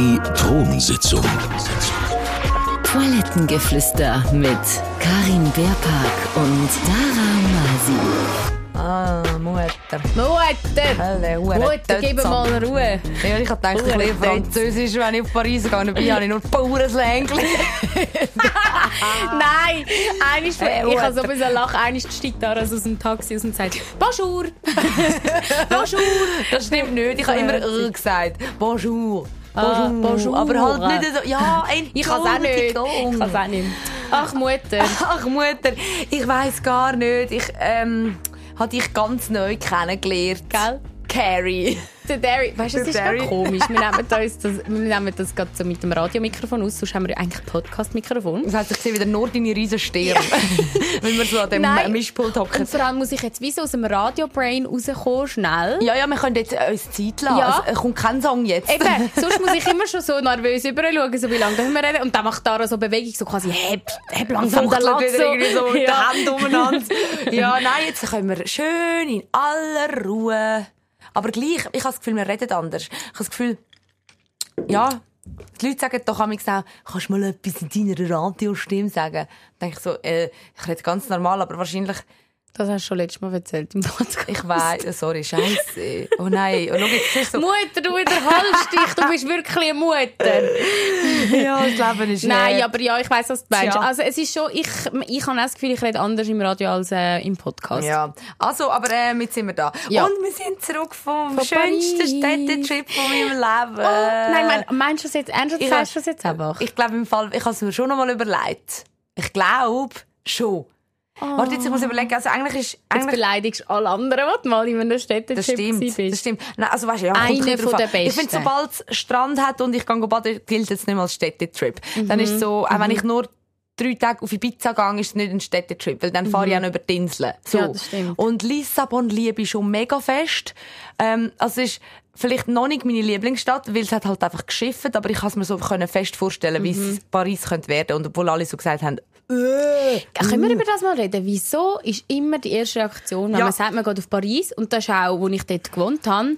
Die Thronsitzung. Toilettengeflüster mit Karin Beerpark und Dara Masi. Ah, Mutter. Mutter! Hallo, Hure Mutter, gib mal Ruhe. Ja, ich hab gedacht, bisschen Tötzer. Französisch, wenn ich auf Paris gegangen bin, habe ich nur pures Längli. Nein! Eines, Hey, ich habe so ein bisschen lachen. Eines steigt da aus dem Taxi aus und sagt «Bonjour!» «Bonjour!» Das stimmt nicht, ich habe immer äh gesagt. Bonjour. Ah, bonjour. Aber halt nicht so, ja, ein Ich kann es auch nicht. Ich Entschuldigung. kann es auch nicht. Ach, Mutter. Ach Mutter, ich weiss gar nicht. Ich ähm, habe dich ganz neu kennengelernt. Gell? Carrie. Der Derry, weißt du, das Der ist Derry. komisch. Wir nehmen das, das, wir nehmen das gerade so mit dem Radiomikrofon aus, sonst haben wir ja eigentlich ein Podcast-Mikrofon. Das heißt, ich sehe wieder nur deine riesen Stirn. Wenn wir so an dem Nein. Mischpult hocken. Und vor allem muss ich jetzt wie so aus dem Radio-Brain rauskommen, schnell. Ja, ja, wir können jetzt äh, uns Zeit lassen. Ja. Es kommt kein Song jetzt. Eben, sonst muss ich immer schon so nervös überschauen, so wie lange dürfen wir reden. Und dann macht Dara so Bewegung, so quasi, heb, heb langsam den Latz. irgendwie so mit Ja. den Händen umeinander. ja, nein, jetzt können wir schön in aller Ruhe. Aber gleich, ich habe das Gefühl, wir reden anders. Ich habe das Gefühl, ja, die Leute sagen doch manchmal auch, kannst du mal etwas in deiner Radiostimme sagen? Dann denke ich so, äh, ich rede ganz normal, aber wahrscheinlich, Das hast du schon letztes Mal erzählt im Podcast. ich weiß, sorry, scheiße. Oh nein, und schau jetzt, so, Mutter, du wiederholst dich, du bist wirklich eine Mutter. ja, das Leben ist Nein, hart. aber ja, ich weiss, was du meinst. Tja. Also es ist schon, ich, ich habe auch das Gefühl, ich rede anders im Radio als äh, im Podcast. Ja, also, aber äh, jetzt sind wir da. Ja. Und wir sind zurück vom Von schönsten. Städtetrip von meinem Leben. Oh, nein, mein, meinst du das jetzt ernsthaft? Ich Sagst du jetzt einfach? Ich glaube im Fall, ich habe es mir schon noch mal überlegt. Ich glaube schon. Warte, jetzt ich muss überlegen, also eigentlich ist... Jetzt Eigentlich, beleidigst du alle anderen, die mal in einem Städtetrip das stimmt, bist. das stimmt. Nein, also weißt du, ja, Einer kommt ein bisschen von den an. Ich finde, Besten. sobald es Strand hat und ich gehe baden, gilt es nicht mehr als Städtetrip. Dann ist so, auch wenn ich nur drei Tage auf Ibiza gehe, ist es nicht ein Städtetrip, weil dann fahre ich auch noch über die Inseln. So. Ja, das stimmt. Und Lissabon liebe ich schon mega fest. Ähm, also es ist vielleicht noch nicht meine Lieblingsstadt, weil es hat halt einfach geschifft, aber ich kann es mir so können fest vorstellen, wie Mhm. es Paris könnte werden. Und obwohl alle so gesagt haben, Können wir über das mal reden? Wieso ist immer die erste Reaktion, wenn Ja. man sagt, man geht auf Paris, und das ist auch, wo ich dort gewohnt habe,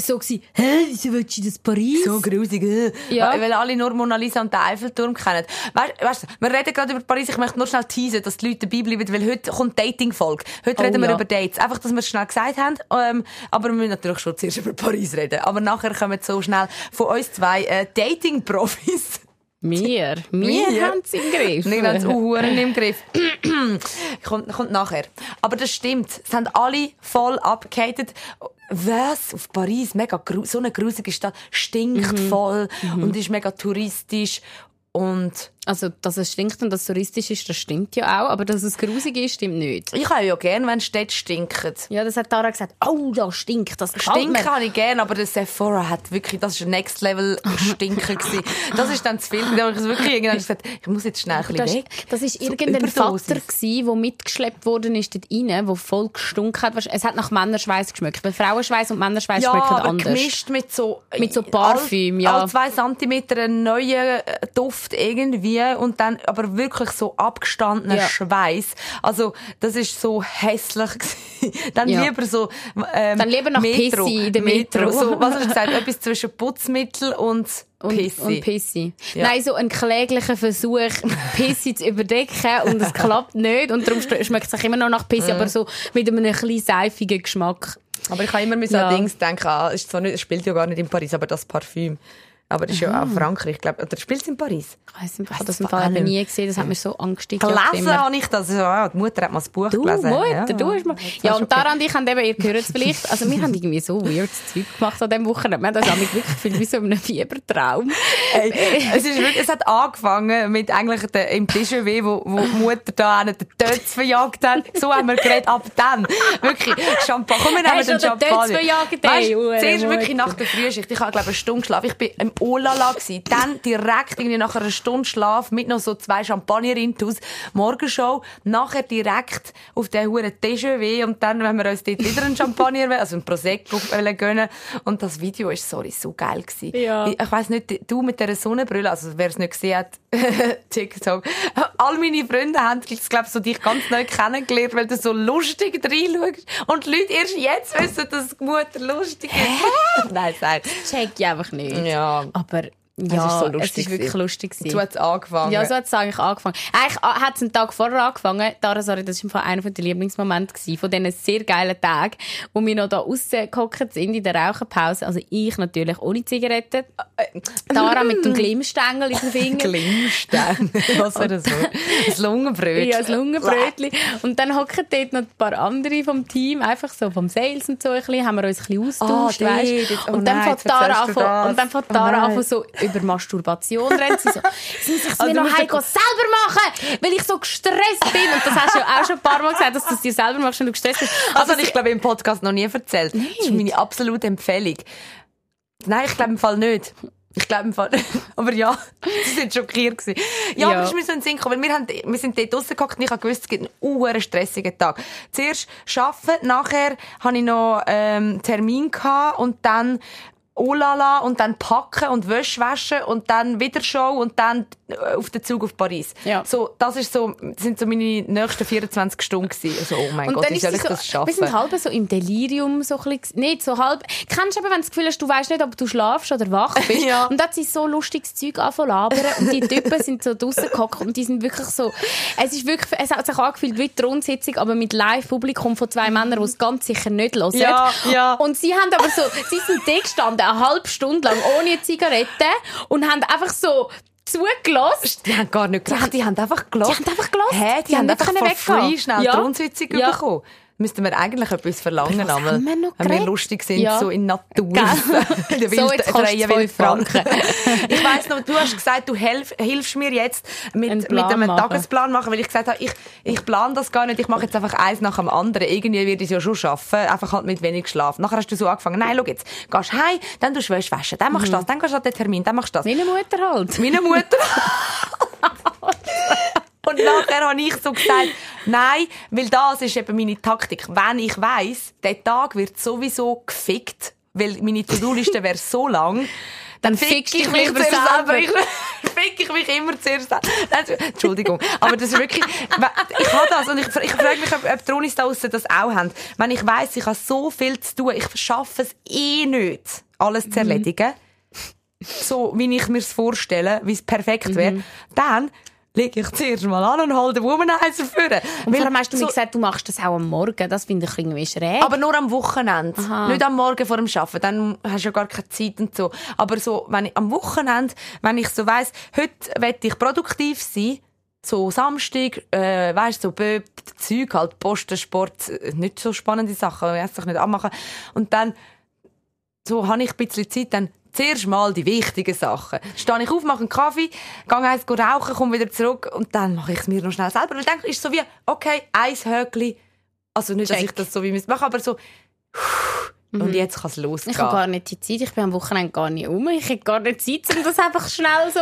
so gewesen, hä, wieso willst du das Paris? so grusig, äh. Ja. weil alle nur Mona Lisa und den Eiffelturm kennen. Weißt, weißt du, wir reden gerade über Paris, ich möchte nur schnell teasen, dass die Leute dabei bleiben, weil heute kommt Dating-Folge. Heute Oh, reden wir ja. über Dates. Einfach, dass wir es schnell gesagt haben, ähm, aber wir müssen natürlich schon zuerst über Paris reden. Aber nachher kommen so schnell von uns zwei äh, Dating-Profis. Wir, wir, Wir? haben es im Griff. Nicht ganz Uhuren im Griff. kommt, kommt nachher. Aber das stimmt. Es haben alle voll abgehatet. Was? Auf Paris? Mega so eine grusige Stadt. Stinkt Mhm. voll und ist mega touristisch. Und Also, dass es stinkt und dass es touristisch ist, das stimmt ja auch, aber dass es grusig ist, stimmt nicht. ich habe ja gern, wenn Städte stinken. Ja, das hat Tara gesagt. Oh, da stinkt, das Stinken habe ich gern, aber der Sephora hat wirklich, das war Next Level Stinken gewesen. Das ist dann zu viel. Da habe ich wirklich irgendwann gesagt, ich muss jetzt schnell ein bisschen Das, weg. das ist So irgendein Überdosis. Vater der mitgeschleppt worden ist dort rein, der voll gestunken hat. Es hat nach Männerschweiß geschmeckt. Weil Frauenschweiß und Männerschweiß Ja, schmecken aber anders. gemischt mit so... Mit so Parfüm, all, ja. Alle zwei Zentimeter einen neuen äh, Duft irgendwie und dann aber wirklich so abgestandener Ja. Schweiß. Also, das ist so hässlich. Dann Ja. lieber so... Ähm, Dann lieber nach Metro. Pissi in der Metro. So, was hast du gesagt? Etwas zwischen Putzmittel und... Und Pissi. Und Pissi. Ja. Nein, so ein kläglicher Versuch, Pissi zu überdecken und es klappt nicht. Und darum schmeckt es auch immer noch nach Pissi, aber so mit einem etwas seifigen Geschmack. Aber ich kann immer mit so Ja. Dings denken, ah, ist zwar nicht, es spielt ja gar nicht in Paris, aber das Parfüm. Aber das ist ja auch Frankreich, glaube Oder spielt es in Paris? Ich weiss nicht, ich habe das im Fall nie gesehen. Das hat mir so angestiegen. Gelesen habe ich das. Ja, die Mutter hat mal das Buch Du, gelesen. Mutter, ja. du hast mal... Ja, und okay. daran ich haben eben, ihr hört es vielleicht, also wir haben irgendwie so weirdes Zeug gemacht an diesem Wochenende. Wir haben das wirklich gefühlt wie so einem Fiebertraum. Ey, es, ist wirklich, es hat angefangen mit eigentlich der, im Déjà-vu, wo, wo die Mutter da einen den Tötz verjagt hat. So haben wir geredet ab dann. Wirklich, Champagner. Komm, wir nehmen den den Tötz Champagner. verjagt, Weißt, ey, Hure zuerst wirklich nach der Frühschicht. Ich habe, glaube ich, eine Stunde geschlafen. Ich bin im Olala gewesen. Dann direkt irgendwie nach einer Stunde Schlaf mit noch so zwei Champagner intus. Morgenshow. Nachher direkt auf den huren Déjà-vu. Und dann, wenn wir uns dort wieder einen Champagner, also einen Prosecco gönnen. Und das Video ist, sorry, so geil gewesen. Ja. Ich, ich weiss nicht, du mit dieser Sonnenbrille, also wer es nicht gesehen hat, TikTok. All meine Freunde haben, ich glaube, so dich ganz neu kennengelernt, weil du so lustig reinschaust. Und die Leute erst jetzt wissen, dass die Mutter lustig ist. Nein, sag. Check ich einfach nicht. Ja. Aber ja, ist so es lustig ist wirklich gewesen. lustig. gewesen. So hat es angefangen. Ja, so hat es eigentlich angefangen. Eigentlich ah, hat es einen Tag vorher angefangen. Dara, sorry, das war einer der Lieblingsmomente gewesen, von diesen sehr geilen Tagen, wo wir noch da rausgehockt sind in der Raucherpause. Also ich natürlich ohne Zigaretten. Dara mit dem Glimmstängel in den Fingern. Glimmstein. Was wäre das so? Ein Lungenbrötchen. Ja, das Lungenbrötchen. Und dann hocken dort noch ein paar andere vom Team, einfach so vom Sales und so ein bisschen, haben wir uns ein bisschen austauscht, Ah, weisst? dort. Oh Und dann fängt du an, das. und dann fängt Oh nein. an, so über Masturbation reden. Sie so, sie müssen sich Also mir noch ja- selber machen, weil ich so gestresst bin. Und das hast du ja auch schon ein paar Mal gesagt, dass du es dir selber machst, wenn du gestresst bist. Also, ich glaube, im Podcast noch nie erzählt. Das ist Nicht? meine absolute Empfehlung. Nein, ich glaube im Fall nicht. Ich glaube im Fall Aber ja, sie sind schockiert gewesen. Ja, Ja. aber es ist mir so ein Sinn gekommen, weil wir, haben, wir sind dort rausgehockt und ich habe gewusst, es gibt einen uhren stressigen Tag. Zuerst arbeiten, nachher hatte ich noch ähm, Termin gehabt und dann oh la la, und dann packen und Wäsche waschen und dann wieder Show und dann auf den Zug auf Paris. Ja. So, das ist so, sind so meine nächsten 24 Stunden gewesen. Also, oh mein Und Gott, wie soll ich so, das schaffen? wir sind halb so im Delirium, so ein bisschen, nicht so halb. Kennst du eben, wenn du das Gefühl hast, du weißt nicht, ob du schlafst oder wach bist? Ja. Und dann hat sie so lustiges Zeug angefangen labern und die Typen sind so draussen gehockt und die sind wirklich so, es ist wirklich, es hat sich angefühlt wie die Rundsitzung, aber mit Live-Publikum von zwei Männern, die es ganz sicher nicht hören. Ja, ja. Und sie haben aber so, sie sind da gestanden, eine halbe Stunde lang, ohne Zigarette und haben einfach so zugelassen. Die haben gar nicht gelacht, die haben einfach gelacht. Die haben einfach gelacht. Hä, die, Die haben haben einfach weggehen. free schnell Ja. die Rundsitzung Ja. bekommen. Müssten wir eigentlich etwas verlangen, aber haben wir noch wenn wir lustig sind, Ja. so in Natur. In der So, freien fünf Wildbahn. Franken. ich weiss noch, du hast gesagt, du helf, hilfst mir jetzt mit, mit einem machen. Tagesplan machen, weil ich gesagt habe, ich, ich plane das gar nicht, ich mache jetzt einfach eins nach dem anderen. Irgendwie werde ich es ja schon schaffen, einfach halt mit wenig Schlaf. Nachher hast du so angefangen, nein, schau jetzt, gehst heim, dann du Wäsche waschen, dann machst du das, dann gehst du an den Termin, dann machst du das. Meine Mutter halt. Meine Mutter. Und nachher habe ich so gesagt, nein, weil das ist eben meine Taktik. Wenn ich weiss, der Tag wird sowieso gefickt, weil meine To-Do-Liste wäre so lang, dann fick fickst ich mich zuerst selber. selber. Ich fick ich mich immer zuerst selber. Entschuldigung. Aber das ist wirklich, ich habe das und ich, ich frage mich, ob, ob die Ronis da draussen das auch haben. Wenn ich weiss, ich habe so viel zu tun, ich schaffe es eh nicht, alles zu erledigen so wie ich mir es vorstelle, wie es perfekt wäre, dann lege ich zuerst mal an und hole den Womanizer führen. Und vor allem hast du so- mir gesagt, du machst das auch am Morgen. Das finde ich irgendwie schräg. aber nur am Wochenende. Aha. Nicht am Morgen vor dem Arbeiten. Dann hast du ja gar keine Zeit und so. Aber so, wenn ich am Wochenende, wenn ich so weiss, heute möchte ich produktiv sein, so Samstag, äh, weißt so Böb, Zeug halt, Posten, Sport, äh, nicht so spannende Sachen, ich sich nicht anmachen. Und dann, so habe ich ein bisschen Zeit, dann zuerst mal die wichtigen Sachen. Stehe ich auf, mache einen Kaffee, gehe eins rauchen, komme wieder zurück und dann mache ich es mir noch schnell selber. Weil ich denke, ist so wie, okay, eins Höckli, also nicht, dass Check. ich das so wie müsste machen, aber so, und jetzt kann es losgehen. ich habe gar nicht die Zeit. Ich bin am Wochenende gar nicht um. Ich habe gar nicht Zeit, um das einfach schnell so...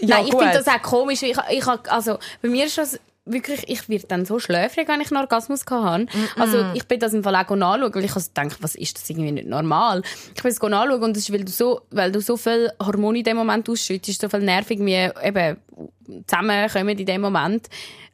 Ja, Nein, ich finde das auch komisch. Ich, ich, also, bei mir ist das wirklich, ich werde dann so schläfrig, wenn ich einen Orgasmus hatte. Also ich bin das im Fall auch nachschauen, weil ich also denke, was ist das irgendwie nicht normal. Ich bin es nachschauen und das ist, weil du so, weil du so viel Hormone in dem Moment ausschüttest, so viel Nervig wie eben zusammenkommen in dem Moment.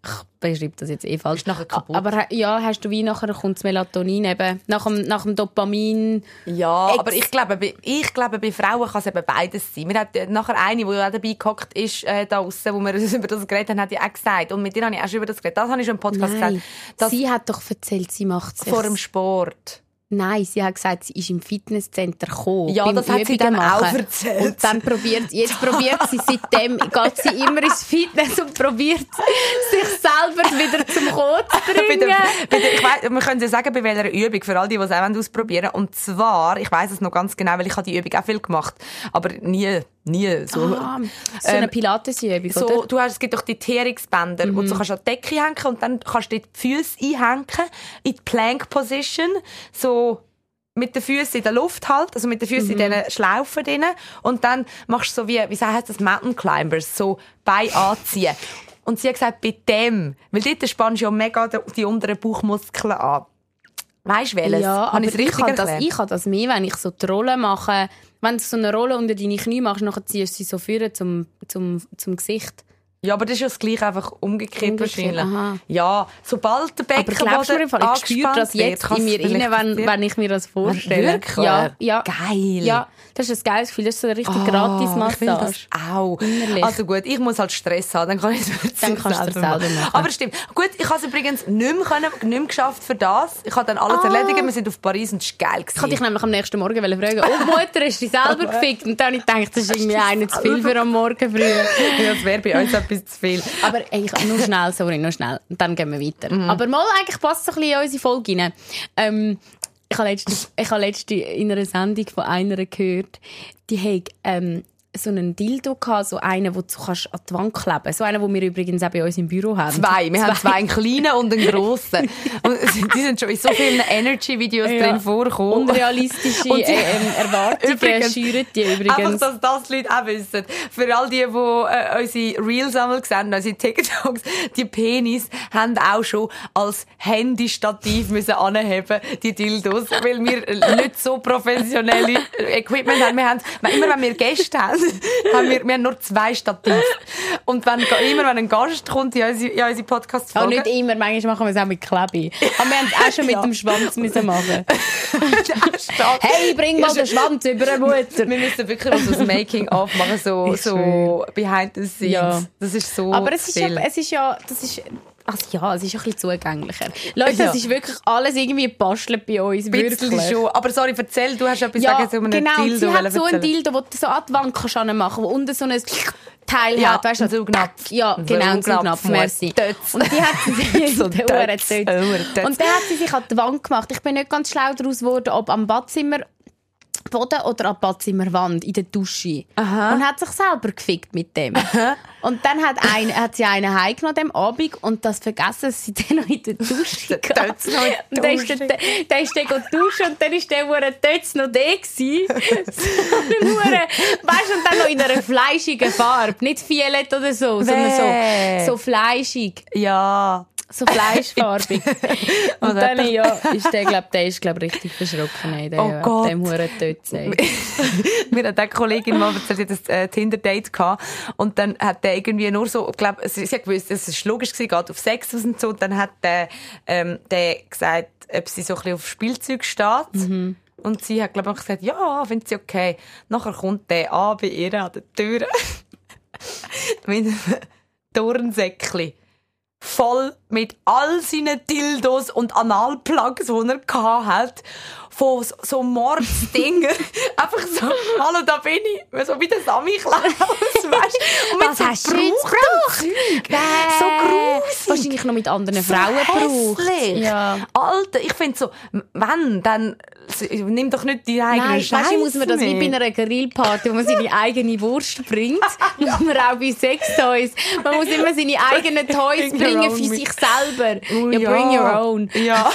Ich beschreibe das jetzt eh falsch. Bist nachher kaputt. Aber ja, hast du wie nachher kommt das Melatonin eben, nach dem, nach dem Dopamin. Ja, Ex- aber ich glaube, bei, ich glaube, bei Frauen kann es eben beides sein. Wir hatten nachher eine, die auch dabei gehockt ist, äh, da draussen, wo wir über das geredet haben, hat ja auch gesagt, und mit dir habe ich auch schon über das geredet, das habe ich schon im Podcast Nein, gesagt, sie hat doch erzählt, sie macht es vor dem Sport. Nein, sie hat gesagt, sie ist im Fitnesscenter gekommen. Ja, das hat sie Übungen dann auch machen. erzählt. Und dann probiert, jetzt probiert sie, seitdem geht sie immer ins Fitness und probiert, sich selber wieder zum Kotzen zu bei bringen. der, bei der, ich weiss, wir können ja sagen, bei welcher Übung, für all die, die es auch wollen ausprobieren Und zwar, ich weiß es noch ganz genau, weil ich habe die Übung auch viel gemacht, aber nie, nie so. Ah, so eine Ähm, Pilatesübung, So, oder? Mhm. du hast, es gibt doch die Teerungsbänder, wo du so kannst an die Decke hängen und dann kannst du die Füße einhängen in die Plank Position, so mit den Füßen in der Luft halt, also mit den Füßen Mhm. in diesen Schlaufen drin und dann machst du so wie, wie heißt das, Mountain Climbers, so Bein anziehen. Und sie hat gesagt, bei dem, weil dort spannst du ja mega die, unteren Bauchmuskeln an. Weisst du welches? Ja, Habe aber ich, richtig habe das, ich habe das mehr, wenn ich so die Rolle mache. Wenn du so eine Rolle unter deine Knie machst, dann ziehst du sie so führen zum, zum, zum Gesicht. Ja, aber das ist ja das Gleiche, einfach umgekehrt, Umgekehrt, wahrscheinlich. aha. Ja, sobald der Aber glaubst du mir, Beckenboden im Fall, ich spüre das jetzt in mir rein, wenn, wenn ich mir das vorstelle. Wirklich? Ja, ja. Geil. Ja, das ist ein geiles Gefühl. Das ist so eine richtig Ah, Ich will Gratis-Massage. das auch. Innerlich. Also gut, ich muss halt Stress haben, dann kann ich es Dann kannst du es selber machen. Aber stimmt. Gut, ich habe es übrigens nicht mehr, können, nicht mehr geschafft für das. Ich habe dann alles Ah. erledigt. Wir sind auf Paris und es war geil. Ich wollte dich nämlich am nächsten Morgen fragen, oh Mutter, hast du dich selber gefickt? Und dann habe ich gedacht, das ist irgendwie einer zu viel für am Morgen früh. ja, das wäre bei uns etwas zu viel. Aber ey, ich, nur schnell, sorry, nur schnell. Und dann gehen wir weiter. Mhm. Aber mal, eigentlich passt es ein bisschen in unsere Folge rein. Ähm, ich habe letztens, ich habe in einer Sendung von einer gehört, die hat ähm, so einen Dildo gehabt, so einen, den du kannst an die Wand kleben So einen, den wir übrigens auch bei uns im Büro haben. Zwei. Wir haben zwei, einen kleinen und einen grossen. Und die sind schon in so vielen Energy-Videos Ja. drin vorgekommen. Unrealistische Und sie- äh, ähm, Erwartungen Übrigens- schüren die Einfach, übrigens. dass das die Leute auch wissen. Für all die, die äh, unsere Reels einmal sehen, unsere TikToks, die Penis haben auch schon als Handystativ müssen anheben, die Dildos, weil wir nicht so professionelle Equipment haben. Wir haben, immer wenn wir Gäste haben, haben wir, wir haben nur zwei Stativ. Und wenn, immer wenn ein Gast kommt in unsere, in unsere podcast Auch nicht immer, manchmal machen wir es auch mit Klebi. Aber wir haben es auch schon mit Ja. dem Schwanz müssen machen. hey, Hey, bring mal den Schwanz über die Mutter. wir müssen wirklich so das Making-of machen, so, Ich so behind the scenes. Ja. Das ist so Aber es ist, ja, es ist ja, das ist, also ja, es ist ein bisschen zugänglicher. Leute, Ja. es ist wirklich alles irgendwie gebastelt bei uns. Bisschen wirklich. schon. Aber sorry, erzähl, du hast etwas Ja, sagen zu einem genau. Dildo. sie hat so ein erzählen. Dildo, wo du so an die Wand kannst machen wo unten so ein Teil Ja, hat. Weißt du, ein Saugnapf. Ja, Ein genau, ein Saugnapf, Saugnapf, merci. Tötz. Und die hat sie So der Tötz. Und dann hat sie sich an die Wand gemacht. Ich bin nicht ganz schlau daraus geworden, ob am Badzimmer Boden oder an die Badzimmerwand in der Dusche. Und hat sich selber gefickt mit dem. Und dann hat, ein, hat sie einen heimgenommen dem Abend und das vergessen, dass sie dann noch in der Dusche Der der Und dann ist Dusche. der, der ist dann gegangen duschen und dann ist der Hure Tötz noch der Hure, weißt du, und dann noch in einer fleischigen Farbe. Nicht violett oder so, sondern Wer? so, so fleischig. Ja. So fleischfarbig. und dann, ja, ist der, glaub, der ist, glaub, richtig verschrocken, ey, der, Oh Gott. dem Hure Tötz, ey. Mir hat eine Kollegin mal erzählt, sie hat ein äh, Tinder-Date gehabt. Und dann hat der irgendwie nur so, ich glaube, sie, sie hat gewusst, es ist logisch gewesen, geht auf Sex aus und so. Und dann hat der, ähm, der gesagt, ob sie so ein bisschen auf Spielzeug steht. Und sie hat, glaube ich, gesagt, ja, findet sie okay. Nachher kommt der an bei ihr an der Tür. mit einem Turnsäckchen. Voll mit all seinen Dildos und Analplugs, die er gehabt hat. Von so, so Mordsdinger. Einfach so, hallo, da bin ich. So wie der Sammy Klaus, weißt Und mit Was so hast du Zeug. So grusig. Wahrscheinlich noch mit anderen Frauen gebraucht. hässlich. Ja. Alter, ich finde so, wenn, dann nimm doch nicht die eigenen Nein, Scheiße weißt muss man das wie bei einer Grillparty, wo man seine eigene Wurst bringt, muss man auch bei Sextoys. Man muss immer seine eigenen Toys Bring bringen für mit. sich selber. Oh, ja, bring your own. Ja.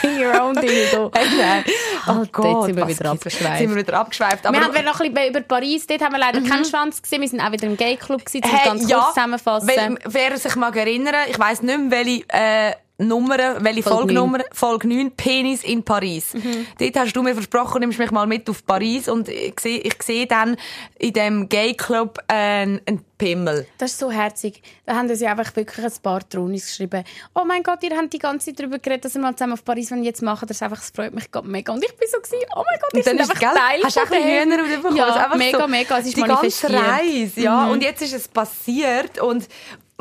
Bring your own Dildo. Nein. Oh Alter, Gott, jetzt sind wir wieder abgeschweift. Sind wir wieder abgeschweift. Aber Mhm. wir haben noch ein bisschen über Paris, dort haben wir leider keinen Schwanz gesehen. Wir sind auch wieder im Gay-Club gewesen, es ganz kurz zusammenfassen. Weil, wer sich mag erinnern, ich weiss nicht mehr, welche äh, Nummern, welche Folge Folgenummer, Folge 9, Penis in Paris. Mhm. Dort hast du mir versprochen, du nimmst mich mal mit auf Paris und ich sehe ich seh dann in dem Gay Club äh, einen Pimmel. Das ist so herzig. Da haben sie einfach wirklich ein paar Tronis geschrieben. Oh mein Gott, ihr habt die ganze Zeit darüber geredet, dass wir mal zusammen auf Paris wollen. Jetzt machen das einfach, es freut mich gerade mega. Und ich bin so gewesen, oh mein Gott, ich bin ist einfach gell, Teil hast du auch. Hühner bekommen? Ja, einfach mega, so mega. Es ist die ganze. Mhm. Reise, ja. Und jetzt ist es passiert und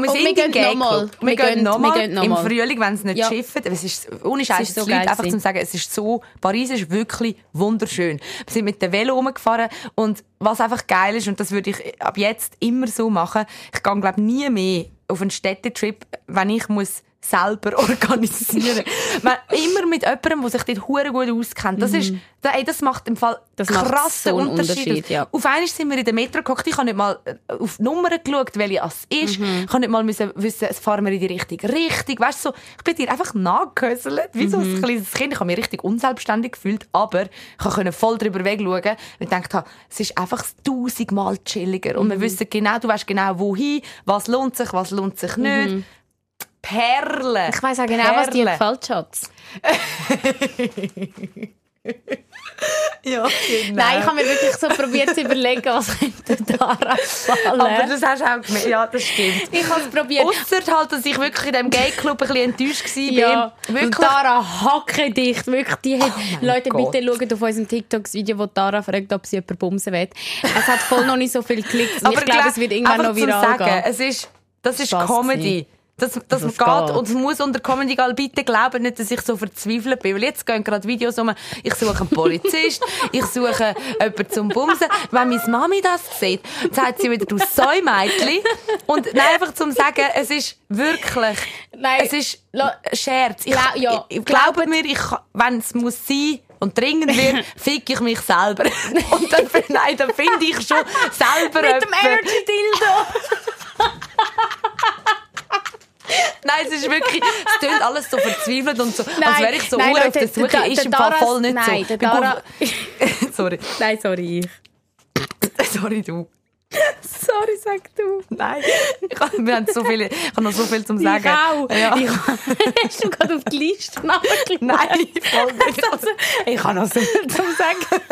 wir Und sind wir im gehen nochmal. Wir, Wir gehen nochmal wir gehen im. Frühling, wenn es nicht Ja. schifft. Es ist ohne Scheiß, ist so Leute geil einfach zum sagen, es ist so, Paris ist wirklich wunderschön. Wir sind mit dem Velo rumgefahren und was einfach geil ist, und das würde ich ab jetzt immer so machen, ich gehe glaube nie mehr auf einen Städtetrip, wenn ich muss selber organisieren. Wenn- Immer mit jemandem, der sich dort hure gut auskennt. Das ist, da- ey, das macht im Fall Mhm. Das krassen so Unterschied. Unterschied, ja. Auf einmal sind wir in der Metro geguckt. Ich habe nicht mal äh, auf die Nummer geschaut, welche es ist. Mhm. Ich habe nicht mal müssen wissen, es fahren wir in die richtige Richtung. Weißt du, so, ich bin dir einfach nachgehöselt, wie so Mhm. ein kleines Kind. Ich habe mich richtig unselbstständig gefühlt, aber ich konnte voll drüber wegschauen und ich dachte, es ist einfach tausendmal chilliger. Und Mhm. wir wissen genau, du weißt genau, wohin, was lohnt sich, was lohnt sich nicht. Perle. Ich weiss auch genau, was dir gefällt, Schatz. Ja, genau. Nein, ich habe mir wirklich so probiert zu überlegen, was könnte Dara fallen. Aber das hast du auch gemerkt. Ja, das stimmt. ich habe es probiert. Ausser halt, dass ich wirklich in diesem Gay-Club ein bisschen enttäuscht war. Ja, Wirklich. und Dara hacke dicht. Wirklich, die hat, Leute, Gott. bitte schaut auf unserem TikTok-Video, wo Dara fragt, ob sie jemanden bumsen will. Es hat voll noch nicht so viel Klicks. Und ich glaube, glaub- es wird irgendwann noch viral sagen, gehen. Es ist, das ist Spass Comedy. Das, das, Das geht. geht. Und es muss unter Comedy. Bitte glauben nicht, dass ich so verzweifelt bin. Weil jetzt gehen gerade Videos um, ich suche einen Polizist, ich suche jemanden zum Bumsen. Wenn meine Mami das sieht, sagt sie wieder, du Säumädchen. Und nein, einfach zum sagen, es ist wirklich, Nein, es ist Scherz. Ich, Gla- ja, ich, glaubt mir, ich, wenn es muss sein, und dringend wird, fick ich mich selber. Und dann, nein, dann finde ich schon selber Mit dem jemanden. Energy Dildo. Nein, es ist wirklich, es klingt alles so verzweifelt und so, als Nein, wäre ich so nein, hure auf Leute, der Suche. der- ist der im Fall voll nicht nein, so. der Dara- Sorry. Nein, sorry, ich. Sorry, du. Sorry, sag du. Nein. Ich wir haben so viele, ich habe noch so viel zum Sagen. Ich auch. Ja. Ich, hast du gerade auf die Liste nachgeschaut? Nein, voll nicht. Also, ich habe noch so viel zum Sagen.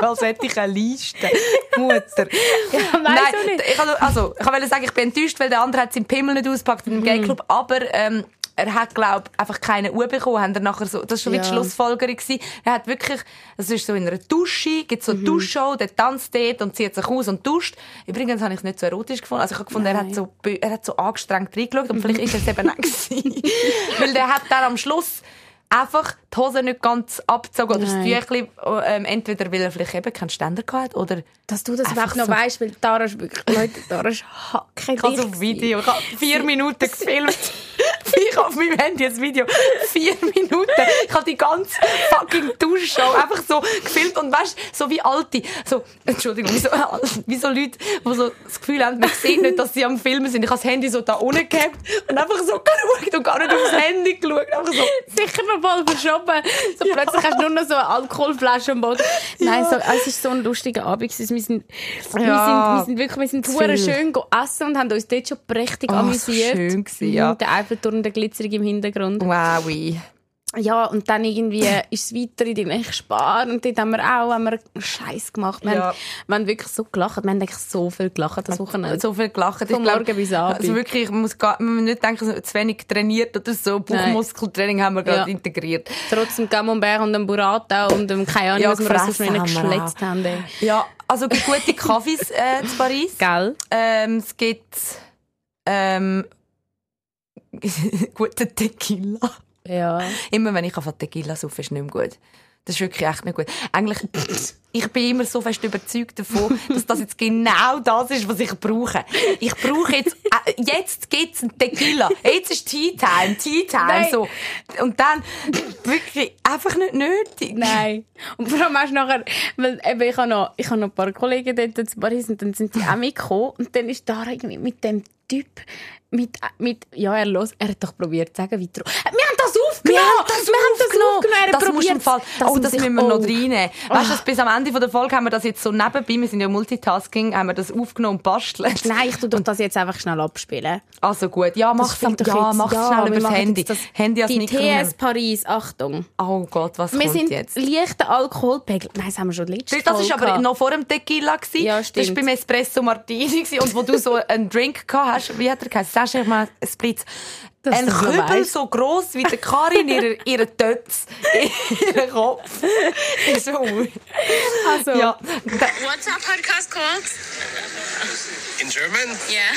Als hätte ich eine Liste. Mutter. Ja, nicht. ich, also, ich wollte sagen, ich bin enttäuscht, weil der andere hat seinen Pimmel nicht ausgepackt Mhm. in dem Gay-Club, aber ähm, er hat, glaube einfach keine Uhr bekommen. Haben er nachher so, das war schon wieder die Ja. Schlussfolgerung. gewesen. Er hat wirklich, es ist so in einer Dusche, gibt Mhm. so eine Duschshow, der tanzt dort und zieht sich aus und duscht. Übrigens habe ich es nicht so erotisch gefunden. Also ich habe gefunden, er hat, so, er hat so angestrengt reingeschaut und vielleicht ist es eben gewesen. Weil der hat dann am Schluss einfach die Hose nicht ganz abgezogen oder das Nein. Tüchli, ähm, entweder weil er vielleicht eben keinen Ständer gehabt hat oder Dass du das Einfach noch so. weißt, weil Dara ist wirklich, Leute, Dara ist hacke Ich habe so ein Video, ich habe vier Minuten gefilmt. Ich habe auf meinem Handy ein Video. Vier Minuten. Ich habe die ganze fucking Duschshow einfach so gefilmt und weißt, so wie alte, so, Entschuldigung, wie so, wie so Leute, die so das Gefühl haben, man sieht nicht, dass sie am Filmen sind. Ich habe das Handy so da unten gehabt und einfach so geschaut und gar nicht aufs Handy geschaut. Einfach so. sicher noch voll verschoben. So plötzlich hast du nur noch so eine Alkoholflasche am Boden. Nein, so, es ist so ein lustiger Abend. Wir sind, wir Ja. sind, wir sind wirklich, wir sind schön go essen und haben uns dort schon prächtig Oh, amüsiert. so schön gewesen, ja. Mhm, Der Eiffelturm, der glitzerige im Hintergrund. Wow. Ja, und dann irgendwie ist es weiter in die nächste Spar und dort haben wir auch haben wir Scheiß gemacht. Wir, Ja. haben, wir haben wirklich so gelacht. Wir haben eigentlich so viel gelacht das Wochenende. so viel gelacht. Glaub, morgen bis Abend. Also wirklich, man muss, gar, man muss nicht denken, zu wenig trainiert oder so. Bauchmuskeltraining haben wir gerade Ja. integriert. Trotz dem Camembert und dem Burrata und dem, keine Ahnung, Ja, was wir sonst noch geschletzt haben. ey. Ja, also gute Kaffees äh, zu Paris. Gell? Ähm, es gibt ähm, guten Tequila. Ja. Immer wenn ich von Tequila saufe, ist nicht mehr gut. Das ist wirklich echt nicht gut. Eigentlich, ich bin immer so fest überzeugt davon, dass das jetzt genau das ist, was ich brauche. Ich brauche jetzt, äh, jetzt gibt's einen Tequila. Jetzt ist Tea Time, Tea Time, Nein. so. Und dann, wirklich, einfach nicht nötig. Nein. Und vor allem hast du nachher, weil eben ich habe noch, ich habe noch ein paar Kollegen dort in Paris und dann sind die auch mitgekommen und dann ist da irgendwie mit dem Typ, mit, mit, ja, er los, er hat doch probiert zu sagen, weiter. Wir haben das aufgenommen! Wir haben das wir haben das aufgenommen. Er Das probiert, muss im Fall, dass oh, das müssen wir noch reinnehmen. Weißt du, dass bis am Ende von der Folge haben wir das jetzt so nebenbei, wir sind ja Multitasking, haben wir das aufgenommen und bastelt. Nein, ich tu doch das jetzt einfach schnell abspielen. Also gut, ja, mach's, Das doch ja, mach's ja, schnell wir übers machen Handy. das- Handy als Die Mikro. TS Paris, Achtung. Oh Gott, was Wir kommt sind jetzt? leichter Alkoholpegel. Nein, das haben wir schon letztes Das war aber noch vor dem Tequila. Gewesen. Ja, Das stimmt. war beim Espresso Martini. Gewesen. Und wo du so einen Drink gehabt hast, wie hat er geheißen? Sagst du mal Spritz. Dass Ein das noch Kübel so gross wie der Karin ihre, ihre Tötz. Ihren Kopf. Ist so. Also, Ja. What's our podcast called? In German? Yeah.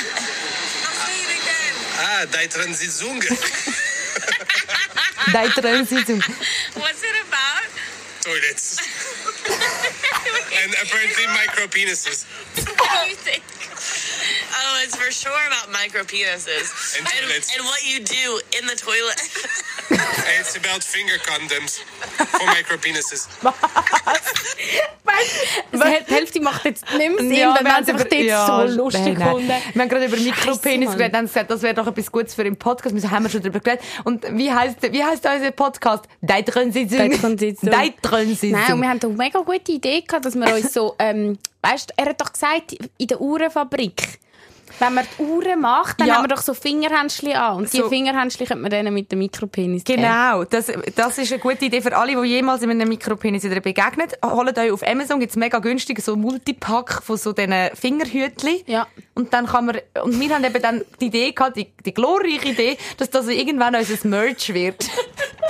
Ah, die Transition. deine Transition. What's it about? Toilets. and apparently micro penises. What do you think? It's for sure about micro penises And toilets. and what you do in the toilet. It's about finger condoms for micro penises. weißt, die Hälfte macht jetzt nicht mehr Sinn, Ja, wir haben es einfach dort ja, so lustig nein, nein. gefunden. Wir haben gerade über Mikropenis geredet, haben gesagt, das wäre doch etwas Gutes für den Podcast. Wir haben schon darüber geredet. Und wie heißt, wie heißt unser Podcast? Transition. Die Transition. Nein, und wir haben eine mega gute Idee gehabt, dass wir uns so, ähm, weißt, er hat doch gesagt, in der Uhrenfabrik. Wenn man die Uhren macht, dann Ja. haben wir doch so Fingerhändchen an. Und die So- Fingerhändchen könnte man dann mit dem Mikropenis geben. Genau, das, das ist eine gute Idee für alle, die jemals in einem Mikropenis wieder begegnet. Holt euch auf Amazon, gibt's mega günstig so Multipack von so diesen Fingerhütchen. Ja. Und dann kann man, und wir haben eben dann die Idee gehabt, die, die glorreiche Idee, dass das irgendwann unser Merch wird.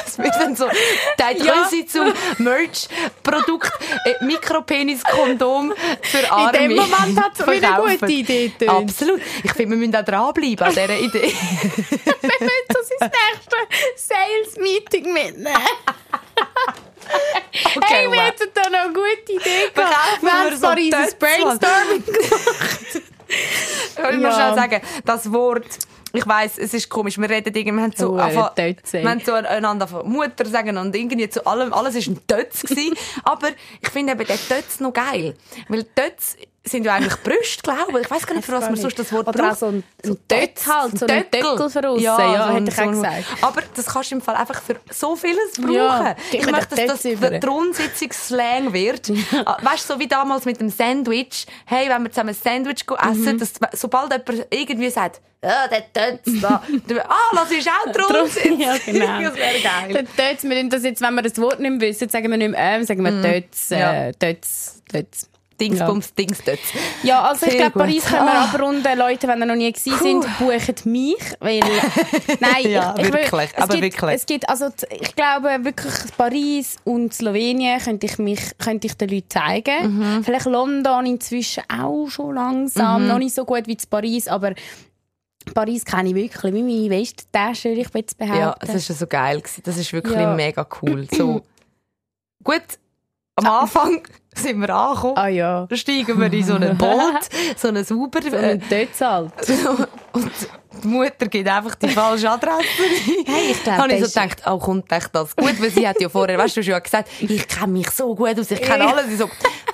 Das wird dann so, die Größe zum Merch-Produkt, äh, Mikropenis-Kondom für Arme. dem Moment hat's wieder eine gute Idee. Absolut. Ich finde, wir müssen auch dranbleiben an dieser Idee. Wir müssen das ins nächste Sales-Meeting mitnehmen. hey, wir hätten da noch eine gute Idee gehabt. Wir haben so Paris Töpfe. Brainstorming Ich muss Ja. schnell sagen, das Wort, ich weiss, es ist komisch, wir reden irgendwie, wir haben so, Oh, wir haben so einander von Mutter sagen und irgendwie zu allem, alles ist ein Tötz gewesen. Aber ich finde eben den Tötz noch geil. Weil Tötz sind ja eigentlich Brüste, glaube ich. Ich weiss gar nicht, für was man sonst das Wort Oder braucht. auch so ein, ein Tötz halt, so ein Töckel für aussen. Ja, so hätte ich so auch gesagt. Aber das kannst du im Fall einfach für so vieles brauchen. Ja, ich möchte, dass das Tötz der Thronsitzungsslang wird. Ah, Weißt du, so wie damals mit dem Sandwich. Hey, wenn wir zusammen ein Sandwich go Mhm. essen, dass, sobald jemand irgendwie sagt, ja, der Tötz da, ah, das ist auch Thronsitzung. ja, genau. das wäre geil. Der Tötz, wir das jetzt, wenn wir das Wort nicht mehr wissen, sagen wir nicht mehr ähm, sagen wir Tötz, Ja. äh, Tötz, Tötz. Dingsbums, Dings Tötz. Ja, also ich Sehr glaube, Paris können wir Ah. abrunden. Leute, wenn ihr noch nie gewesen sind, buchen mich, weil... Nein, Ja, ich, ich will- wirklich, es aber gibt, wirklich. Es gibt, also, ich glaube wirklich, Paris und Slowenien könnte ich mich, könnte ich den Leuten zeigen. Mhm. Vielleicht London inzwischen auch schon langsam, noch nicht so gut wie Paris, aber Paris kenne ich wirklich. Wie meine Westtasche, würde ich jetzt behaupten. Ja, es ist ja so geil gewesen. Das ist wirklich Ja. mega cool. So. Gut, am Anfang sind wir angekommen. Ah ja. Dann steigen wir in so ein Boot, so ein Uber. So ein Tötz halt. und die Mutter gibt einfach die falsche Adresse. Hey, ich glaube, Habe ich so gedacht, oh, kommt echt das gut? Weil sie hat ja vorher, weißt du, schon gesagt, ich kenne mich so gut aus, ich kenne alles. Ich so,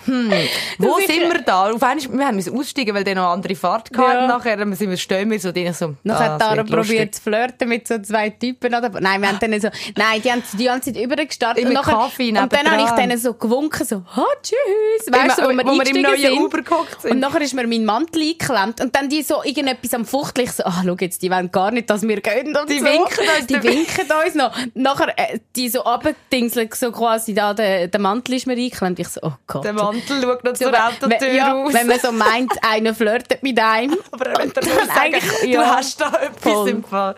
hm, wo sind wir da? Auf einmal, wir haben müssen aussteigen, weil der noch eine andere Fahrt hatte. Ja. Nachher dann sind wir stehen wir so, drin, ich so, Noch ah, hat Tara probiert zu flirten mit so zwei Typen. Oder? Nein, wir haben dann so, nein, die haben die ganze Zeit übergestartet. Immer Und, nachher- Kaffee und dann habe ich denen so gewunken, so, ha, tschüss. Weißt du, wo, wir wo wir im neuen sind. Uber gehockt sind. Und nachher ist mir mein Mantel eingeklemmt. Und dann die so irgendetwas am Fuchtel. Ich so, ah, schau jetzt, die wollen gar nicht, dass wir gehen. Und Die so. winken uns Die winken uns noch. Nachher, äh, die so abgedingseln, so quasi da, der, der Mantel ist mir eingeklemmt. Ich so, oh Gott. Der Mantel schaut noch So, zur Autotür ja, raus. wenn man so meint, einer flirtet mit einem. Aber er nur Dann sagen, eigentlich, du ja. hast da etwas Voll. im Fall.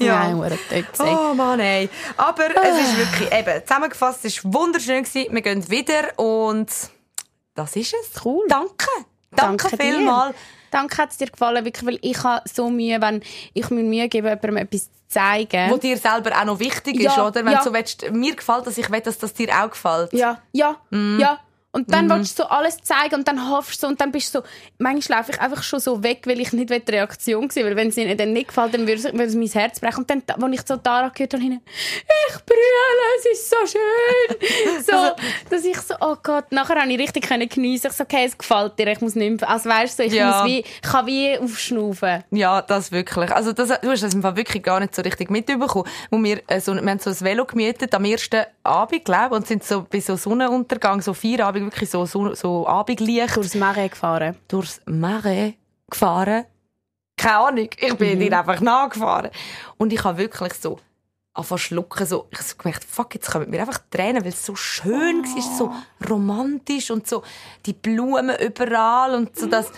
Nein, hure Tötze. Oh Mann, ey. Aber es ist wirklich, eben, zusammengefasst, es war wunderschön gewesen. Wir gehen wieder und das ist es. Cool. Danke. Danke, Danke vielmals. Danke, hat es dir gefallen, wirklich, weil ich habe so Mühe, wenn ich mir Mühe gebe, jemandem etwas zu zeigen. Wo dir selber auch noch wichtig ist, Ja, oder? Wenn ja. du so willst, mir gefällt das, ich will, dass das dir auch gefällt. ja, ja, Mhm. ja. Und dann willst du so alles zeigen und dann hoffst du so, und dann bist du so, manchmal laufe ich einfach schon so weg, weil ich nicht die Reaktion sehe, weil wenn es ihnen dann nicht gefällt, dann würde es, mein Herz brechen. Und dann, als ich so Tara gehört habe, ich brülle, es ist so schön. So, Also dass ich so, oh Gott, nachher habe ich richtig können geniessen. Ich so, okay, es gefällt dir, ich muss nicht mehr, also weißt du, so, ich Ja. muss wie, ich kann wie aufschnaufen. Ja, das wirklich. Also das, du hast das im Fall wirklich gar nicht so richtig mitbekommen. Wo wir, äh, so, wir haben so ein Velo gemietet am ersten Abend, glaube und sind so bei so Sonnenuntergang, so vier Abend, wirklich so, so, so Abendlicht Durchs Marais gefahren. durchs Marais gefahren. Keine Ahnung, ich bin dir einfach nachgefahren. Und ich habe wirklich so angefangen zu schlucken. So, ich habe gemerkt, fuck, jetzt kommen mir einfach Tränen, weil es so schön war, so romantisch und so die Blumen überall und so das...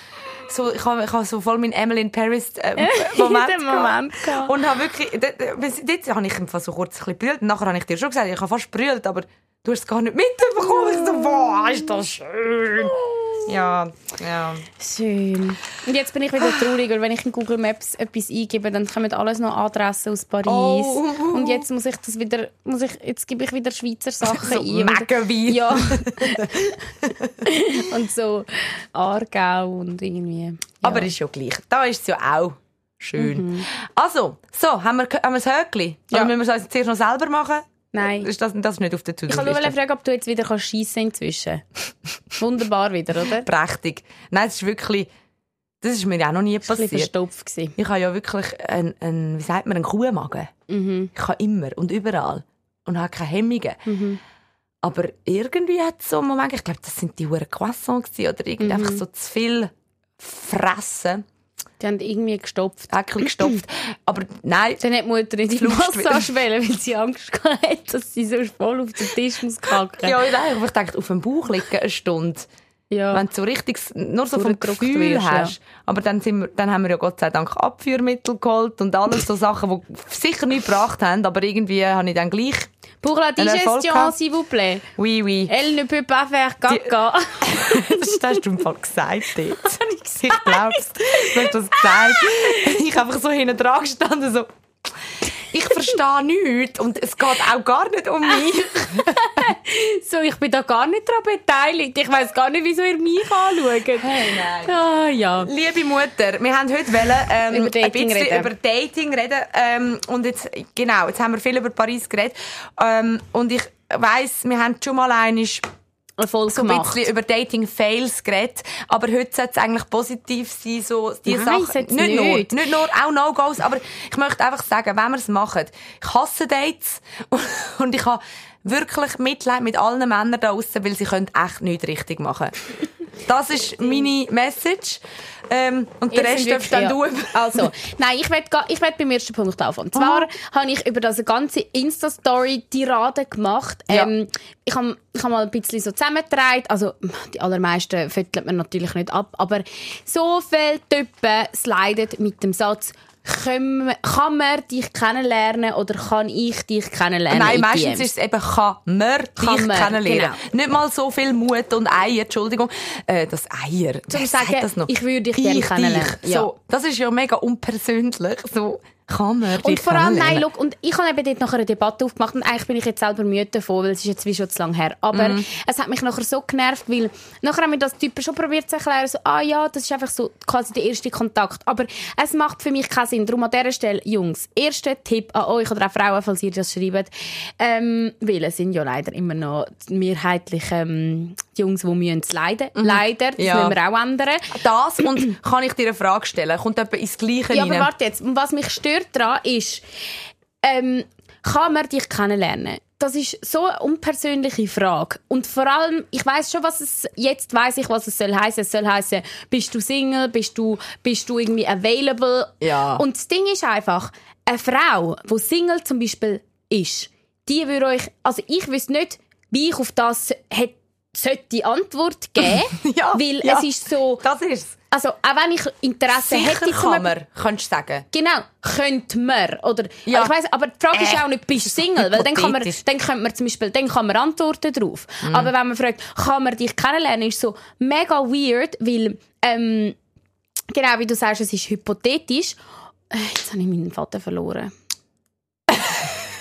So, ich habe ich habe so voll meinen Emily in Paris äh, Moment, Moment gehabt. und habe wirklich dort, dort, dort habe ich einfach so kurz ein bisschen brüllt. Nachher habe ich dir schon gesagt, ich habe fast brüllt, aber du hast es gar nicht mitbekommen. Ich so, wow, ist das schön. Ja, ja. Schön. Und jetzt bin ich wieder traurig, weil wenn ich in Google Maps etwas eingebe, dann kommen alles noch Adressen aus Paris. Oh. Und jetzt muss ich das wieder, muss ich, jetzt gebe ich wieder Schweizer Sachen So ein. Und- Megawein. Ja. und so Aargau und irgendwie. Ja. Aber ist ja gleich. Da ist es ja auch schön. Also, so, haben wir, haben wir das Höckli? Ja. Oder müssen wir es zuerst noch selber machen? Nein. Ist das, das ist nicht auf der Ich wollte nur To-Do-Liste. fragen, ob du jetzt wieder kannst schiessen inzwischen. Wunderbar wieder, oder? Prächtig. Nein, es ist wirklich... Das ist mir auch noch nie war passiert. verstopft. gewesen. Ich habe ja wirklich einen, einen wie sagt man, einen Kuhmagen. Mhm. Ich kann immer und überall. Und habe keine Hemmungen. Aber irgendwie hat es so einen Moment, ich glaube, das sind die Huren Croissants oder irgendwie Mhm. einfach so zu viel fressen. Die haben irgendwie gestopft. Deckel gestopft. Aber nein, Dann hat die Mutter in die Massage wollen, weil sie Angst hatte, dass sie so voll auf den Tisch muss kacken. ja, nein, aber ich denke, auf dem Bauch liegen eine Stunde. Ja. Wenn du so richtig, nur so vom Gefühl wirst, hast. Aber dann, sind wir, dann haben wir ja Gott sei Dank Abführmittel geholt und alles so Sachen, die sicher nicht gebracht haben, aber irgendwie habe ich dann gleich, Pour la digestion, s'il vous plaît. oui, oui. Elle ne peut pas faire caca. Das hast du im Fall gesagt dort. Ich glaub's. Du hast das gesagt. Ich einfach so hinten dran gestanden, so. Ich verstehe nichts und es geht auch gar nicht um mich. so, ich bin da gar nicht daran beteiligt. Ich weiss gar nicht, wieso ihr mich anschaut. Hey, nein. Ah, ja. Liebe Mutter, wir haben heute wollen, ähm, Über Dating ein bisschen reden. über Dating reden. Ähm, und jetzt, genau, jetzt haben wir viel über Paris geredet. Ähm, und ich weiss, wir haben schon mal einmal Erfolg so ein gemacht. bisschen über Dating-Fails geredet. Aber heute sollte es eigentlich positiv sein, so die Nein, Sachen. es Nicht, nur, nicht. nicht nur, auch No-Gos, aber ich möchte einfach sagen, wenn wir es machen, ich hasse Dates und ich habe wirklich Mitleid mit allen Männern da draussen, weil sie können echt nichts richtig machen. Das ist meine Message. Ähm, und Ihr den Rest darfst dann du. ja. Also, nein, ich werde ich werd beim ersten Punkt anfangen. Und zwar habe ich über das ganze Insta-Story-Tirade gemacht. Ja. Ähm, ich habe ich hab mal ein bisschen so zusammengetragen. Also, die allermeisten füttelt man natürlich nicht ab. Aber so viele Typen sliden mit dem Satz, können, kann man dich kennenlernen oder kann ich dich kennenlernen? Nein, in meistens ist es eben, kann man Kann dich man, kennenlernen. genau. Nicht mal so viel Mut und Eier, Entschuldigung. Äh, das Eier. Zum wer sagen, das noch? ich würde dich gerne kennenlernen. Dich. Ja. So, das ist ja mega unpersönlich. So, kann man Und vor allem, nein, look, und ich habe eben dort nachher eine Debatte aufgemacht und eigentlich bin ich jetzt selber müde davon, weil es ist jetzt wie schon zu lange her. Aber Mhm. es hat mich nachher so genervt, weil nachher haben wir das Typen schon probiert zu erklären, so, ah ja, das ist einfach so quasi der erste Kontakt. Aber es macht für mich keinen Sinn. Darum an dieser Stelle, Jungs, erster Tipp an euch oder auch Frauen, falls ihr das schreibt, ähm, weil es sind ja leider immer noch mehrheitlich ähm, die Jungs, die müssen es leiden. Leider, das Mhm. Ja. müssen wir auch ändern. Das und kann ich dir eine Frage stellen? Kommt etwa ins Gleiche Ja, rein? aber warte jetzt. Was mich stört daran ist, ähm, kann man dich kennenlernen? Das ist so eine unpersönliche Frage. Und vor allem, ich weiß schon, was es, jetzt weiß ich, was es soll heißen. Es soll heißen, bist du Single? Bist du, bist du irgendwie available? Ja. Und das Ding ist einfach, eine Frau, die Single zum Beispiel ist, die würde euch, also ich wüsste nicht, wie ich auf das hätte, sollte Antwort geben. Ja, weil ja. es ist so, Das ist also auch wenn ich Interesse Sicher hätte, kann man, könntest du sagen. Genau, könnte man. Oder, Ja. ich weiss, aber die Frage ist Äh, auch nicht, bist du Single? Weil dann kann man, dann könnte man zum Beispiel, dann kann man antworten drauf. Mhm. Aber wenn man fragt, kann man dich kennenlernen, ist so mega weird, weil, ähm, genau wie du sagst, es ist hypothetisch. Äh, Jetzt habe ich meinen Vater verloren.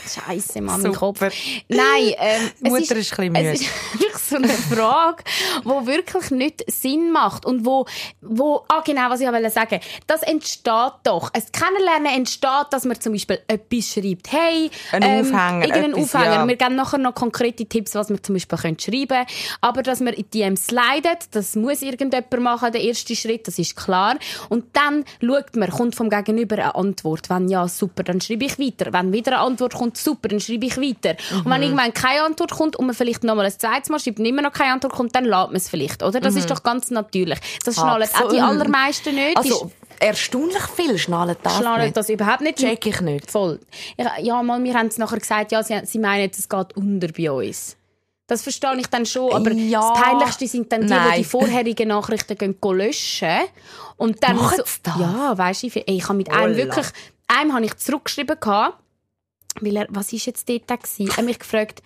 Scheiße, Mann, mein Kopf. Super. Nein, ähm, Mutter es ist ein bisschen müde. Es ist wirklich so eine Frage, die wirklich nicht Sinn macht. Und wo, wo ah genau, was ich wollte sagen. Das entsteht doch. Ein Kennenlernen entsteht, dass man zum Beispiel etwas schreibt. Hey, Ein Aufhänger, Irgendeinen etwas, Aufhänger. ja. Wir geben nachher noch konkrete Tipps, was man zum Beispiel können schreiben können. Aber dass man in die DMs slidet, das muss irgendjemand machen, der erste Schritt, das ist klar. Und dann schaut man, kommt vom Gegenüber eine Antwort. Wenn ja, super, dann schreibe ich weiter. Wenn wieder eine Antwort kommt, super, dann schreibe ich weiter. Und Mhm. wenn irgendwann keine Antwort kommt und man vielleicht noch mal ein zweites Mal schreibt und immer noch keine Antwort kommt, dann lädt man es vielleicht, oder? Das ist doch ganz natürlich. Das schnallen auch die Mhm. Allermeisten nicht. Also, erstaunlich viel schnallen das schnallen das überhaupt nicht. Check ich nicht. Voll. Ja, mal, wir haben es nachher gesagt, ja, sie, sie meinen, es geht unter bei uns. Das verstehe ich dann schon, aber Ja. das Peinlichste sind dann die, die Nein. die vorherigen Nachrichten gehen, gehen löschen. Und dann Machen so, das? Ja, weisst du, ey, ich habe mit einem wirklich, einem habe ich zurückgeschrieben gehabt, weil er, was ist jetzt dort gewesen? Er hat mich gefragt,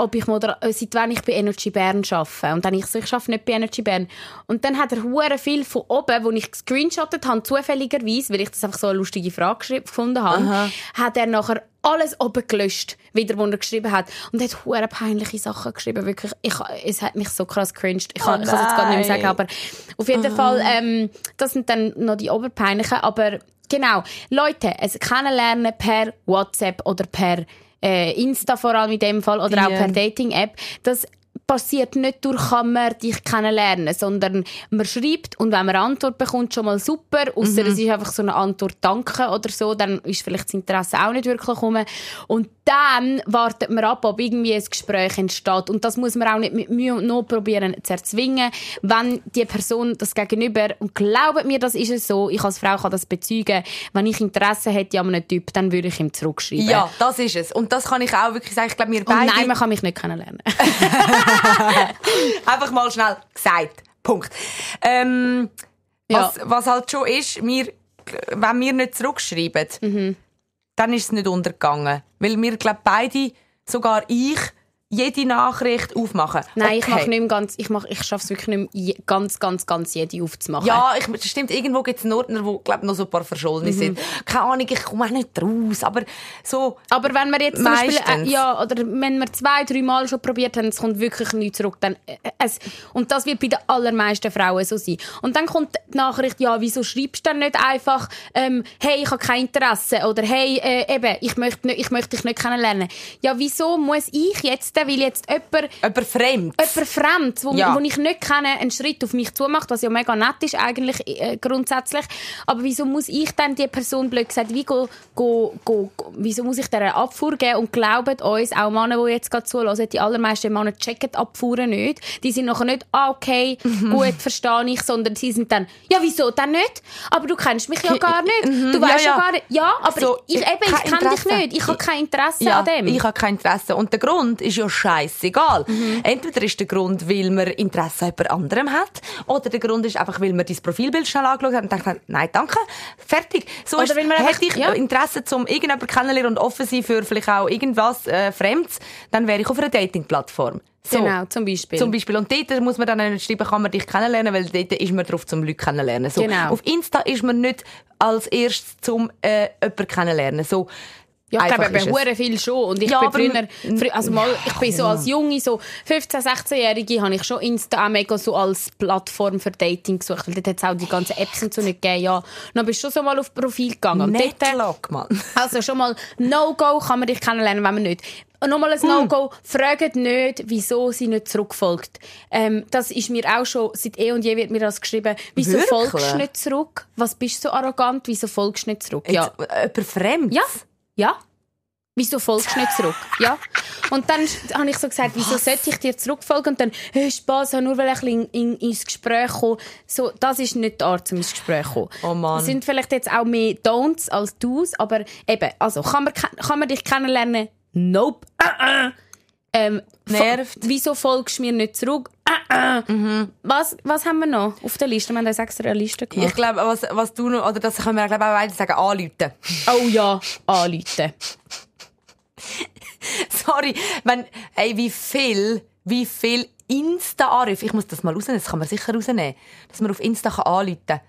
ob ich moder äh, seit wann ich bei Energy Bern arbeite. Und dann ich so, ich arbeite nicht bei Energy Bern. Und dann hat er hure viel von oben, wo ich gescreenshottet habe, zufälligerweise, weil ich das einfach so eine lustige Frage gefunden habe, hat er nachher alles oben gelöscht, wieder, wo er geschrieben hat. Und er hat hure peinliche Sachen geschrieben, wirklich. Ich, es hat mich so krass cringed. Ich kann, es jetzt gar nicht mehr sagen, aber auf jeden Fall, ähm, das sind dann noch die oberpeinlichen, aber genau. Leute, es kennenlernen per WhatsApp oder per äh, Insta vor allem in dem Fall oder auch Die, per Dating-App, das passiert nicht durch kann man dich kennenlernen, sondern man schreibt und wenn man eine Antwort bekommt, schon mal super, außer es ist einfach so eine Antwort Danke oder so, dann ist vielleicht das Interesse auch nicht wirklich gekommen. Und dann wartet man ab, ob irgendwie ein Gespräch entsteht. Und das muss man auch nicht mit Mühe und Not probieren zu erzwingen. Wenn die Person das Gegenüber, und glaubt mir, das ist es so, ich als Frau kann das bezeugen, wenn ich Interesse hätte an einem Typ, dann würde ich ihm zurückschreiben. Ja, das ist es. Und das kann ich auch wirklich sagen. Ich glaube, wir Und beide... nein, man kann mich nicht kennenlernen. Einfach mal schnell gesagt. Punkt. Ähm, Ja. was, was halt schon ist, wir, wenn wir nicht zurückschreiben, Mhm. dann ist es nicht untergegangen. Weil wir, glaube beide, sogar ich, jede Nachricht aufmachen. Nein, ich Okay. mache nicht ganz, ich mach, ich schaffe es wirklich nicht mehr, ganz, ganz, ganz jede aufzumachen. Ja, ich, das stimmt, irgendwo gibt es einen Ordner, wo, glaub, noch so ein paar verschollene sind. Keine Ahnung, ich komme auch nicht raus, aber so... Aber wenn wir jetzt zum Beispiel, äh, Meistens. ja, oder wenn wir zwei, drei Mal schon probiert haben, es kommt wirklich nichts zurück, dann, äh, es, und das wird bei den allermeisten Frauen so sein. Und dann kommt die Nachricht, ja, wieso schreibst du dann nicht einfach, ähm, hey, ich habe kein Interesse, oder hey, äh, eben, ich möchte, nicht, ich möchte dich nicht kennenlernen. Ja, wieso muss ich jetzt, weil jetzt jemand, Jemand fremd. jemand fremd, wo, Ja. wo ich nicht kenne, einen Schritt auf mich zumacht, was ja mega nett ist eigentlich äh, grundsätzlich. Aber wieso muss ich dann die Person blöd gesagt, wie go, go, go, go, wieso muss ich der eine Abfuhr geben und glaubt uns, auch Männer, die jetzt gerade zuhören, die allermeisten Männer checken Abfuhren nicht. Die sind nachher nicht, ah, okay, gut, verstehe ich, sondern sie sind dann, ja, wieso dann nicht? Aber du kennst mich ja gar nicht. Du Mhm, weißt ja, ja, ja. gar nicht. Ja, aber So, ich, eben, ich kein kenne dich nicht. Ich habe kein Interesse ja, an dem. ich habe kein Interesse. Und der Grund ist ja scheißegal. Mhm. Entweder ist der Grund, weil man Interesse an jemand anderem hat, oder der Grund ist einfach, weil man dein Profilbild schnell angeschaut hat und denkt, nein, danke, fertig. So Oder ist, weil man hätte ich ja. Interesse, um irgendjemanden kennenlernen und offen sein für vielleicht auch irgendwas äh, Fremdes, dann wäre ich auf einer Dating-Plattform. So. Genau, zum Beispiel. Zum Beispiel. Und dort muss man dann nicht schreiben, kann man dich kennenlernen, weil dort ist man drauf zum Leute kennenlernen. So. Genau. Auf Insta ist man nicht als erstes zum äh, jemanden kennenlernen. So. Ja, ich glaube, ist eben es. hure viel schon. Und ich Ja, bin früher, m- frü- also mal, ich bin so als Junge, so 15-, 16-Jährige, habe ich schon Insta auch mega so als Plattform für Dating gesucht. Weil dort hat es auch die ganzen Apps und so nicht gegeben. Ja. Und dann bist du schon so mal auf Profil gegangen. Und dort, Netlock, Mann. also schon mal No-Go kann man dich kennenlernen, wenn man nicht. Und nochmal Hm. ein No-Go, fragt nicht, wieso sie nicht zurückfolgt. Ähm, das ist mir auch schon, seit eh und je wird mir das geschrieben. Wieso Wirklich? folgst du nicht zurück? Was bist du so arrogant? Wieso folgst du nicht zurück? Ja. Jetzt, äh, Fremdes? Ja, ja. Wieso folgst du nicht zurück? Ja. Und dann habe ich so gesagt, wieso sollte ich dir zurückfolgen? Und dann, hey, Spass, nur weil ich in, in, ins Gespräch komme. So, das ist nicht die Art, um ins Gespräch zu kommen. Oh Mann. Das sind vielleicht jetzt auch mehr Don'ts als Do's, aber eben, also, kann man, kann man dich kennenlernen? Nope. Äh, äh. Ähm, Nervt. Wieso folgst du mir nicht zurück? Äh, äh. Was, was haben wir noch auf der Liste? Wir haben uns extra eine Liste gemacht. Ich glaube, was, was du noch, oder das können wir glaube ich auch beide sagen, anrufen. Oh ja, anrufen. Sorry, wenn, ey, wie viel, wie viel Insta-Anrufe, ich muss das mal rausnehmen, das kann man sicher rausnehmen, dass man auf Insta kann anrufen kann.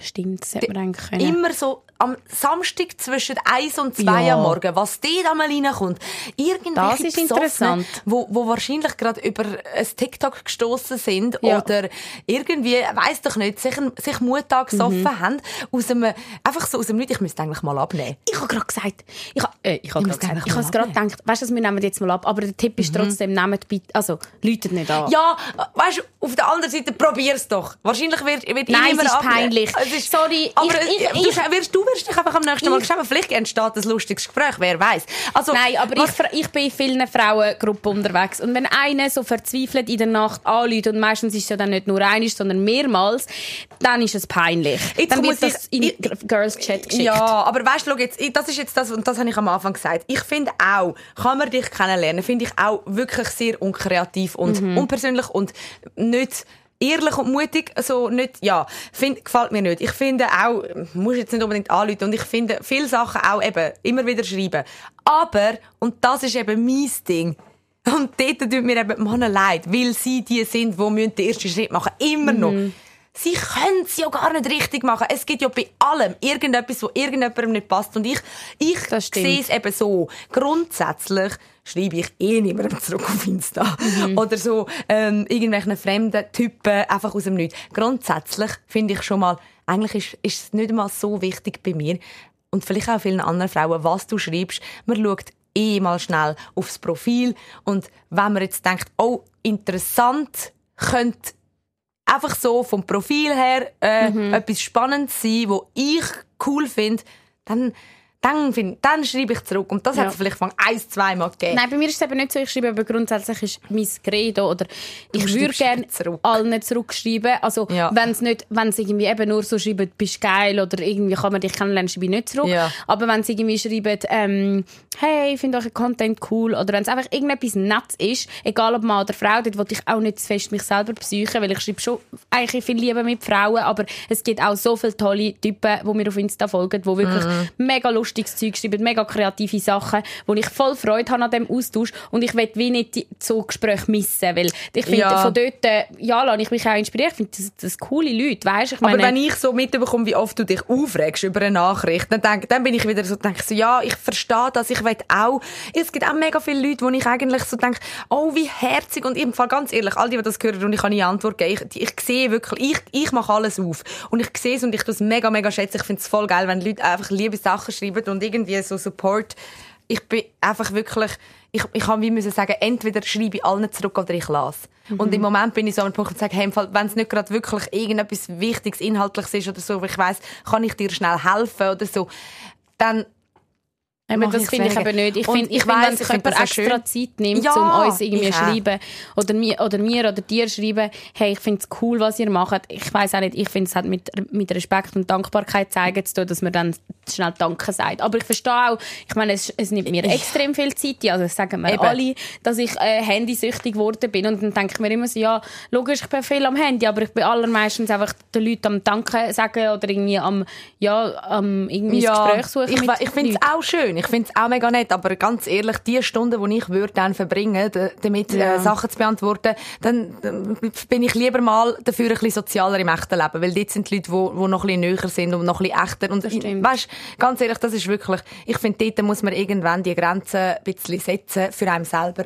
Stimmt, das hätte man eigentlich können. Immer so am Samstag zwischen 1 und 2 Ja. am Morgen, was dort einmal reinkommt. Irgendwelche Das ist interessant. Wo, wo wahrscheinlich gerade über ein TikTok gestoßen sind Ja. oder irgendwie, weiss doch nicht, sich, sich Muttag Mhm. gesoffen haben, aus einem, einfach so aus dem Nichts, ich müsste eigentlich mal abnehmen. Ich habe gerade gesagt, ich habe äh, ich hab Ich grad muss gesagt, einfach ich mal habe gerade abnehmen. gedacht, weißt du, wir nehmen jetzt mal ab, aber der Tipp ist trotzdem, nehmt bitte, also, läutet nicht an. Ja, weißt du, auf der anderen Seite probier's doch. Wahrscheinlich wird, wird Nein, niemand es ist abnehmen. peinlich. Es ist, Sorry, aber ich- ich- du, ich- wirst, du wirst dich einfach am nächsten Mal geschrieben. Vielleicht entsteht ein lustiges Gespräch, wer weiß. Also, Nein, aber ich, was- ich bin in vielen Frauengruppen unterwegs. Und wenn eine so verzweifelt in der Nacht anruft, und meistens ist es ja dann nicht nur einmal, sondern mehrmals, dann ist es peinlich. Jetzt dann wird das in ich- Girls Chat geschickt. Ja, aber weißt du, schau jetzt, das ist jetzt das, und das habe ich am Anfang gesagt. Ich finde auch, kann man dich kennenlernen, finde ich auch wirklich sehr unkreativ und Mhm. unpersönlich und nicht ehrlich und mutig, also nicht, ja, find, gefällt mir nicht. Ich finde auch, muss jetzt nicht unbedingt anrufen und ich finde viele Sachen auch eben immer wieder schreiben. Aber, und das ist eben mein Ding, und dort tut mir eben die Männer leid, weil sie die sind, die müssen den ersten Schritt machen. Immer noch. Sie können es ja gar nicht richtig machen. Es gibt ja bei allem irgendetwas, wo irgendjemandem nicht passt. Und ich, ich sehe es eben so. Grundsätzlich schreibe ich eh niemandem zurück auf Insta. Oder so ähm, irgendwelchen fremden Typen einfach aus dem Nichts. Grundsätzlich finde ich schon mal, eigentlich ist, ist es nicht mal so wichtig bei mir und vielleicht auch vielen anderen Frauen, was du schreibst. Man schaut eh mal schnell aufs Profil. Und wenn man jetzt denkt, oh, interessant, könnte einfach so vom Profil her äh, etwas Spannendes sein, wo ich cool finde, dann, dann, find, dann schreibe ich zurück. Und das hat Ja. es vielleicht von ein, zwei Mal gegeben. Nein, bei mir ist es eben nicht so. Ich schreibe aber grundsätzlich ist mein Credo oder ich würde gerne zurück. allen zurückschreiben. Also Ja. wenn es nicht, wenn es irgendwie eben nur so schreiben, bist geil oder irgendwie kann man dich kennenlernen, schreibe ich nicht zurück. Ja. Aber wenn sie irgendwie schreiben, ähm, hey, ich finde euren Content cool oder wenn es einfach irgendetwas Nettes ist, egal ob Mann oder Frau, dort will ich auch nicht zu fest mich selber psychen, weil ich schreibe schon eigentlich viel lieber mit Frauen, aber es gibt auch so viele tolle Typen, die mir auf Insta folgen, die wirklich Mhm. mega lustiges Zeug schreiben, mega kreative Sachen, wo ich voll Freude habe an dem Austausch und ich will wie nicht so Gespräche missen, weil ich finde, Ja. von dort, ja, lasse ich mich auch inspirieren. Ich finde, das, das coole Leute, weißt? Ich Aber meine, wenn ich so mitbekomme, wie oft du dich aufregst über eine Nachricht, dann, denk, dann bin ich wieder so, denke so, ja, ich verstehe das, ich will auch. Es gibt auch mega viele Leute, wo ich eigentlich so denke, oh, wie herzig. Und im Fall ganz ehrlich, all die, die das hören und ich kann nie Antwort geben, ich, ich sehe wirklich, ich, ich mache alles auf. Und ich sehe es und ich es mega, mega schätzen. Ich finde es voll geil, wenn Leute einfach liebe Sachen schreiben und irgendwie so Support. Ich bin einfach wirklich, ich, ich kann wie müssen sagen, entweder schreibe ich allen zurück oder ich lasse. Und im Moment bin ich so an einem Punkt und sage, hey, wenn es nicht gerade wirklich irgendetwas Wichtiges, Inhaltliches ist oder so, wo ich weiss, kann ich dir schnell helfen oder so, dann Aber das finde ich eben nicht. Ich finde, ich ich find, wenn ich sich jemand extra. Zeit nimmt, Ja, um uns irgendwie schreiben oder mir, oder mir oder dir schreiben, hey, ich finde es cool, was ihr macht. Ich weiß auch nicht, ich finde es hat mit, mit Respekt und Dankbarkeit zeigen zu tun, dass man dann schnell Danke sagt. Aber ich verstehe auch, ich meine, es, es nimmt mir extrem viel Zeit, also das sagen wir Eben. alle, dass ich äh, handysüchtig geworden bin und dann denke ich mir immer so, ja, logisch, ich bin viel am Handy, aber ich bin allermeistens einfach den Leuten am Danke sagen oder irgendwie am, ja, am irgendwie das Gespräch suchen ich, ich finde es auch schön. Ich finde es auch mega nett. Aber ganz ehrlich, die Stunden, die ich würde dann verbringen, damit Ja. äh, Sachen zu beantworten, dann dann bin ich lieber mal dafür ein bisschen sozialer im echten Leben. Weil dort sind die Leute, die, die noch ein bisschen näher sind und noch ein bisschen echter. Und stimmt. weißt, ganz ehrlich, das ist wirklich, ich finde, dort muss man irgendwann die Grenzen ein bisschen setzen für einen selber.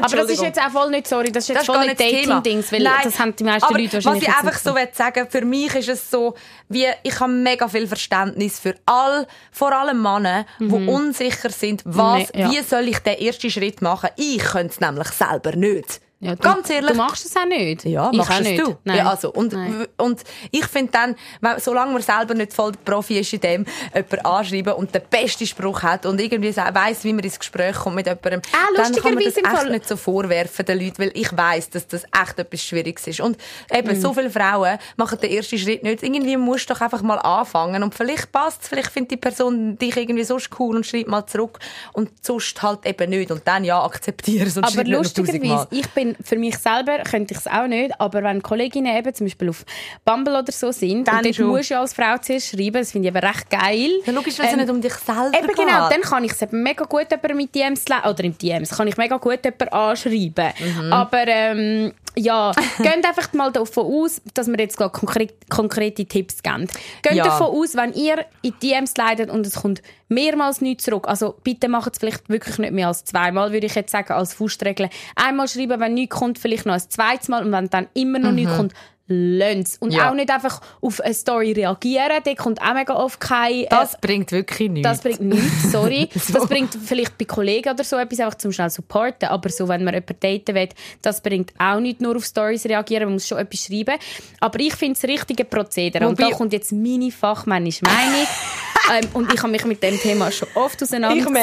Aber das ist jetzt auch voll nicht, sorry, das ist jetzt Das voll nicht. Dating-Dings, weil Nein, das haben die meisten aber Leute Was wahrscheinlich ich jetzt einfach so will sagen, für mich ist es so, wie, ich habe mega viel Verständnis für all, vor allem Männer, die unsicher sind, was, Nee, ja. wie soll ich den ersten Schritt machen? Ich könnte es nämlich selber nicht. Ja, du, Ganz ehrlich. Du machst es auch nicht. Ja, ich machst auch es nicht. du. Nein. Ja, also, und, Nein. und ich finde dann, wenn, solange man selber nicht voll Profi ist in dem, jemanden anschreiben und den besten Spruch hat und irgendwie weiss, wie man ins Gespräch kommt mit jemandem, Ah, dann kann man das echt Fall- nicht so vorwerfen den Leuten, weil ich weiss, dass das echt etwas Schwieriges ist. Und eben, Mhm. so viele Frauen machen den ersten Schritt nicht. Irgendwie musst du doch einfach mal anfangen und vielleicht passt es, vielleicht findet die Person dich irgendwie so cool und schreibt mal zurück und sonst halt eben nicht. Und dann ja, akzeptieren es und Aber lustigerweise, ich bin für mich selber, könnte ich es auch nicht, aber wenn Kolleginnen eben zum Beispiel auf Bumble oder so sind, Dann und dort schon. musst du als Frau zuerst schreiben, das finde ich eben recht geil. Ja, logisch, wenn es Ähm, nicht um dich selber Eben geht. genau, dann kann ich es eben mega gut jemanden mit DMs oder im DMs kann ich mega gut jemanden anschreiben. Mhm. Aber ähm, ja, geht einfach mal davon aus, dass wir jetzt gerade konkret, konkrete Tipps geben. Geht Ja. davon aus, wenn ihr in DMs leidet und es kommt mehrmals nichts zurück, also bitte macht es vielleicht wirklich nicht mehr als zweimal, würde ich jetzt sagen, als Faustregel. Einmal schreiben, wenn nichts kommt, vielleicht noch ein zweites Mal und wenn dann immer noch nichts kommt, lönt's. Und. Ja. auch nicht einfach auf eine Story reagieren, da kommt auch mega oft kein... äh, Das bringt wirklich nichts. das bringt nichts, sorry. So. Das bringt vielleicht bei Kollegen oder so etwas einfach zum schnell supporten, aber so, wenn man jemanden daten will, das bringt auch nicht nur auf Stories reagieren, man muss schon etwas schreiben. Aber ich finde das richtige Prozedere. Und da kommt jetzt meine fachmännische Meinung. ähm, und ich habe mich mit dem Thema schon oft ich auseinandergesetzt.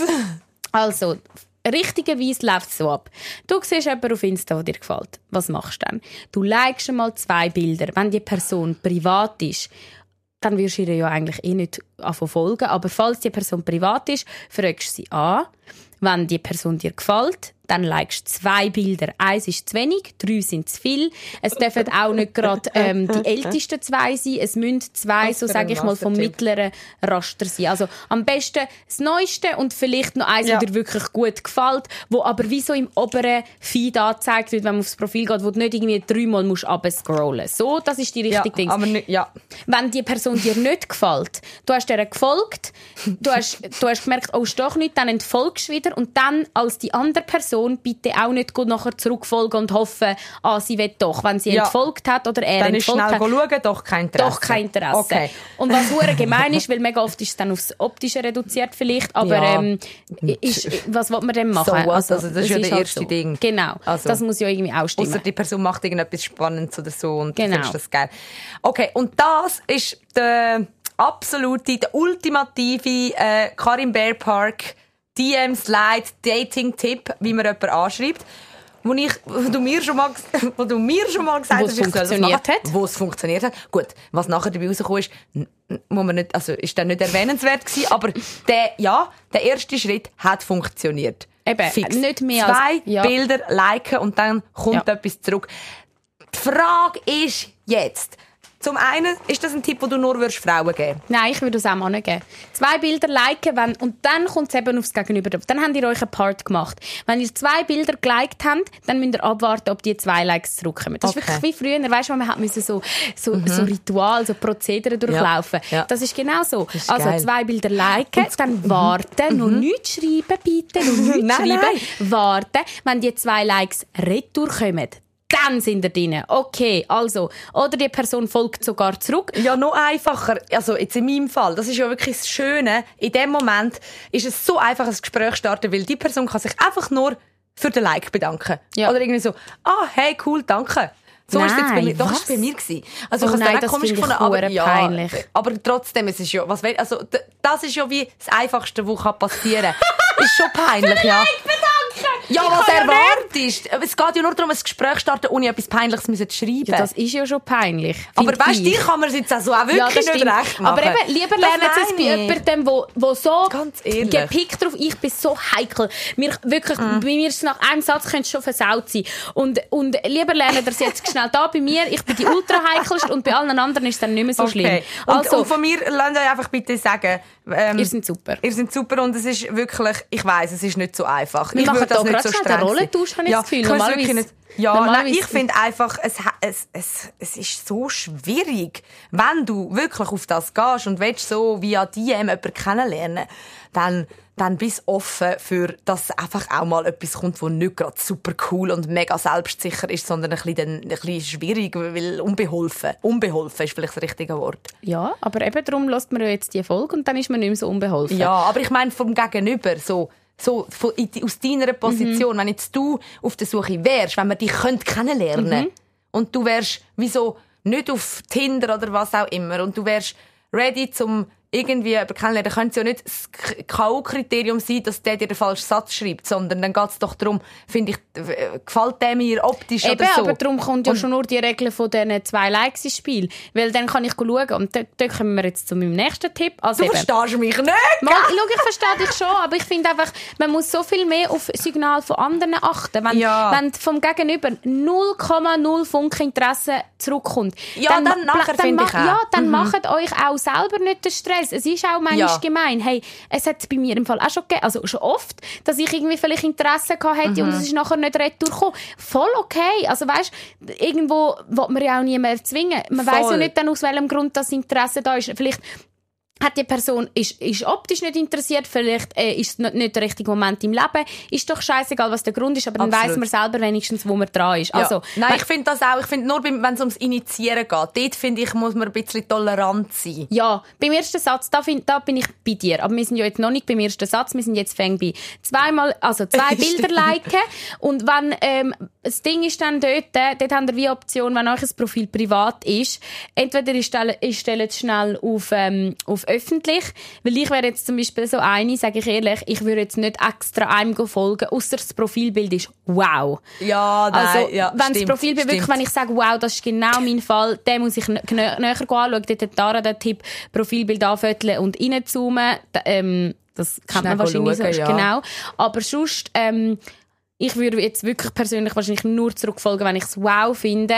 merk's. Also, richtigerweise läuft es so ab. Du siehst jemanden auf Insta, der dir gefällt. Was machst du dann? Du likest einmal zwei Bilder. Wenn die Person privat ist, dann wirst du ihr ja eigentlich eh nicht folgen. Aber falls die Person privat ist, fragst du sie an. Wenn die Person dir gefällt, dann likest du zwei Bilder. Eins ist zu wenig, drei sind zu viel. Es dürfen auch nicht gerade ähm, die ältesten zwei sein. Es müssen zwei, so sage ich mal, vom mittleren Raster sein. Also am besten das Neueste und vielleicht noch eins, Ja. das dir wirklich gut gefällt, wo aber wie so im oberen Feed angezeigt wird, wenn man aufs Profil geht, wo du nicht irgendwie dreimal musst. So, das ist die Ja, richtige Ding. aber nicht, ja. Wenn die Person dir nicht gefällt, du hast der gefolgt, du hast, du hast gemerkt, oh, ist doch nicht, dann entfolgst du wieder und dann als die andere Person Person bitte auch nicht gut nachher zurückfolgen und hoffen, ah, sie will doch, wenn sie Ja. entfolgt hat oder er Dann ist entfolgt schnell hat. schauen, doch kein Interesse. Doch kein Interesse. Okay. Und was hure gemein ist, weil mega oft ist es dann aufs Optische reduziert vielleicht, aber Ja. ähm, ist, was will man denn machen? So what? Also, das ist ja der halt erste Ding. Genau. Also. das muss ja irgendwie auch stimmen. Außer die Person macht irgendetwas Spannendes oder so und Genau. findest das geil. Okay, und das ist der absolute, der ultimative äh, Karim Bear Park DM Slide Dating Tipp, wie man jemanden anschreibt. Wo, ich, wo, du mir schon mal, wo du mir schon mal gesagt hast, funktioniert hat. Wo es funktioniert hat. Gut, was nachher dabei rausgekommen ist, muss man nicht, also ist dann nicht erwähnenswert gewesen, aber der, ja, der erste Schritt hat funktioniert. Eben, Fix. nicht mehr als- Zwei ja. Bilder liken und dann kommt Ja. etwas zurück. Die Frage ist jetzt, zum einen, ist das ein Tipp, den du nur würdest Frauen geben Nein, ich würde es auch Mann geben. Zwei Bilder liken wenn, und dann kommt es eben aufs Gegenüber. Dann habt ihr euch einen Part gemacht. Wenn ihr zwei Bilder geliked habt, dann müsst ihr abwarten, ob die zwei Likes zurückkommen. Das Okay. Mhm. ist wirklich wie früher. Weißt du, man hat müssen so, so, so Ritual, so Prozedere durchlaufen. Ja. Das ist genau so. ist also geil. Mhm. zwei Bilder liken, dann warten, noch nichts schreiben bitte, noch nichts Nein, schreiben, nein. warten. Wenn die zwei Likes retour kommen, dann sind ihr drin. Okay, also. Oder die Person folgt sogar zurück. Ja, noch einfacher. Also jetzt in meinem Fall, das ist ja wirklich das Schöne. In dem Moment ist es so einfach, ein Gespräch zu starten, weil die Person kann sich einfach nur für den Like bedanken. Ja. Oder irgendwie so, ah, hey, cool, danke. So ist es jetzt bei Nein, mir, doch, was? ist es bei mir gewesen. Also Oh ich habe nein, es komisch gefunden, aber ja, peinlich. aber trotzdem, es ist ja, was also das ist ja wie das Einfachste, was kann passieren. ist schon peinlich, ja. Ja, was erwartest? Es geht ja nur darum, ein Gespräch starten, ohne etwas Peinliches zu schreiben. Ja, das ist ja schon peinlich. aber weißt du, dir kann man es jetzt auch so auch wirklich Ja, das nicht recht machen. Aber eben, lieber Das lernen Sie es bei jemandem, wo, wo so gepickt drauf, ich bin so heikel. Mir, wirklich, Mhm. bei mir ist es nach einem Satz könnte schon versaut sein. Und, und lieber lernen es jetzt schnell da bei mir. Ich bin die ultra heikelste und bei allen anderen ist es dann nicht mehr so schlimm. Okay. Und, Also, und von mir lasst euch einfach bitte sagen, ähm, ihr seid super. Ihr seid super und es ist wirklich, ich weiß, es ist nicht so einfach. Wir ich machen das da nicht so streng den sein. Rollentausch, habe ich das Gefühl. Normalerweise- nicht. Ja, nein, normalerweise- ich finde einfach, es, es, es, es ist so schwierig, wenn du wirklich auf das gehst und willst so via DM jemanden kennenlernen, dann, dann bist du offen für, dass einfach auch mal etwas kommt, das nicht gerade super cool und mega selbstsicher ist, sondern ein bisschen, dann- ein bisschen schwierig, weil unbeholfen. Unbeholfen ist vielleicht das richtige Wort. Ja, aber eben darum lässt man ja jetzt die Folge und dann ist man nicht mehr so unbeholfen. Ja, aber ich meine vom Gegenüber, so, so von, aus deiner Position, wenn jetzt du auf der Suche wärst, wenn wir dich könnt kennenlernen und du wärst wieso nicht auf Tinder oder was auch immer und du wärst ready zum irgendwie kennenlernen, dann könnte es ja nicht das K.O.-Kriterium sein, dass der dir den falschen Satz schreibt, sondern dann geht es doch darum, finde ich, äh, gefällt der mir optisch Eben, oder so. aber darum kommt ja schon nur die Regel von diesen zwei Likes ins Spiel. Weil dann kann ich schauen. Und da, da kommen wir jetzt zu meinem nächsten Tipp. Also du eben, verstehst mich nicht! Mal, schau, ich verstehe dich schon, aber ich finde einfach, man muss so viel mehr auf Signal von anderen achten. Wenn, Ja. wenn vom Gegenüber 0,0 Funken Interesse zurückkommt, Ja, dann nachher dann finde ich auch. Ja, dann macht euch auch selber nicht den Stress. Es ist auch manchmal Ja. gemein. Hey, es hat bei mir im Fall auch schon gegeben, also schon oft, dass ich irgendwie vielleicht Interesse gehabt hätte und es ist nachher nicht retour gekommen. Voll okay. Also weißt, irgendwo will man ja auch nie mehr zwingen. Man weiß ja nicht dann, aus welchem Grund das Interesse da ist. Vielleicht hat die Person ist, ist optisch nicht interessiert, vielleicht äh, ist es nicht, nicht der richtige Moment im Leben. Ist doch scheißegal, was der Grund ist, aber dann weiß man selber wenigstens, wo man dran ist. Ja. Also, Nein, ich finde das auch. Ich finde, nur wenn es ums Initiieren geht, dort finde ich, muss man ein bisschen tolerant sein. Ja, beim ersten Satz, da, find, da bin ich bei dir. Aber wir sind ja jetzt noch nicht beim ersten Satz, wir sind jetzt fäng bei zweimal, also zwei Bilder liken. Und wenn, ähm, das Ding ist dann dort, äh, dort habt ihr wie Option, wenn euch ein Profil privat ist, entweder ihr stellt, ihr stellt es schnell auf, ähm, auf öffentlich, weil ich wäre jetzt zum Beispiel so eine, sage ich ehrlich, ich würde jetzt nicht extra einem folgen, außer das Profilbild ist wow. Ja, nein, Also, ja, wenn das stimmt, Profilbild wirklich, wenn ich sage, wow, das ist genau mein Fall, den muss ich nä nä- näher anschauen. Dort hat Tara den Tipp, Profilbild anfütteln und reinzoomen. Ähm, das kennt man wahrscheinlich so. schauen, ja. Genau. Aber sonst, ähm, ich würde jetzt wirklich persönlich wahrscheinlich nur zurückfolgen, wenn ich es wow finde.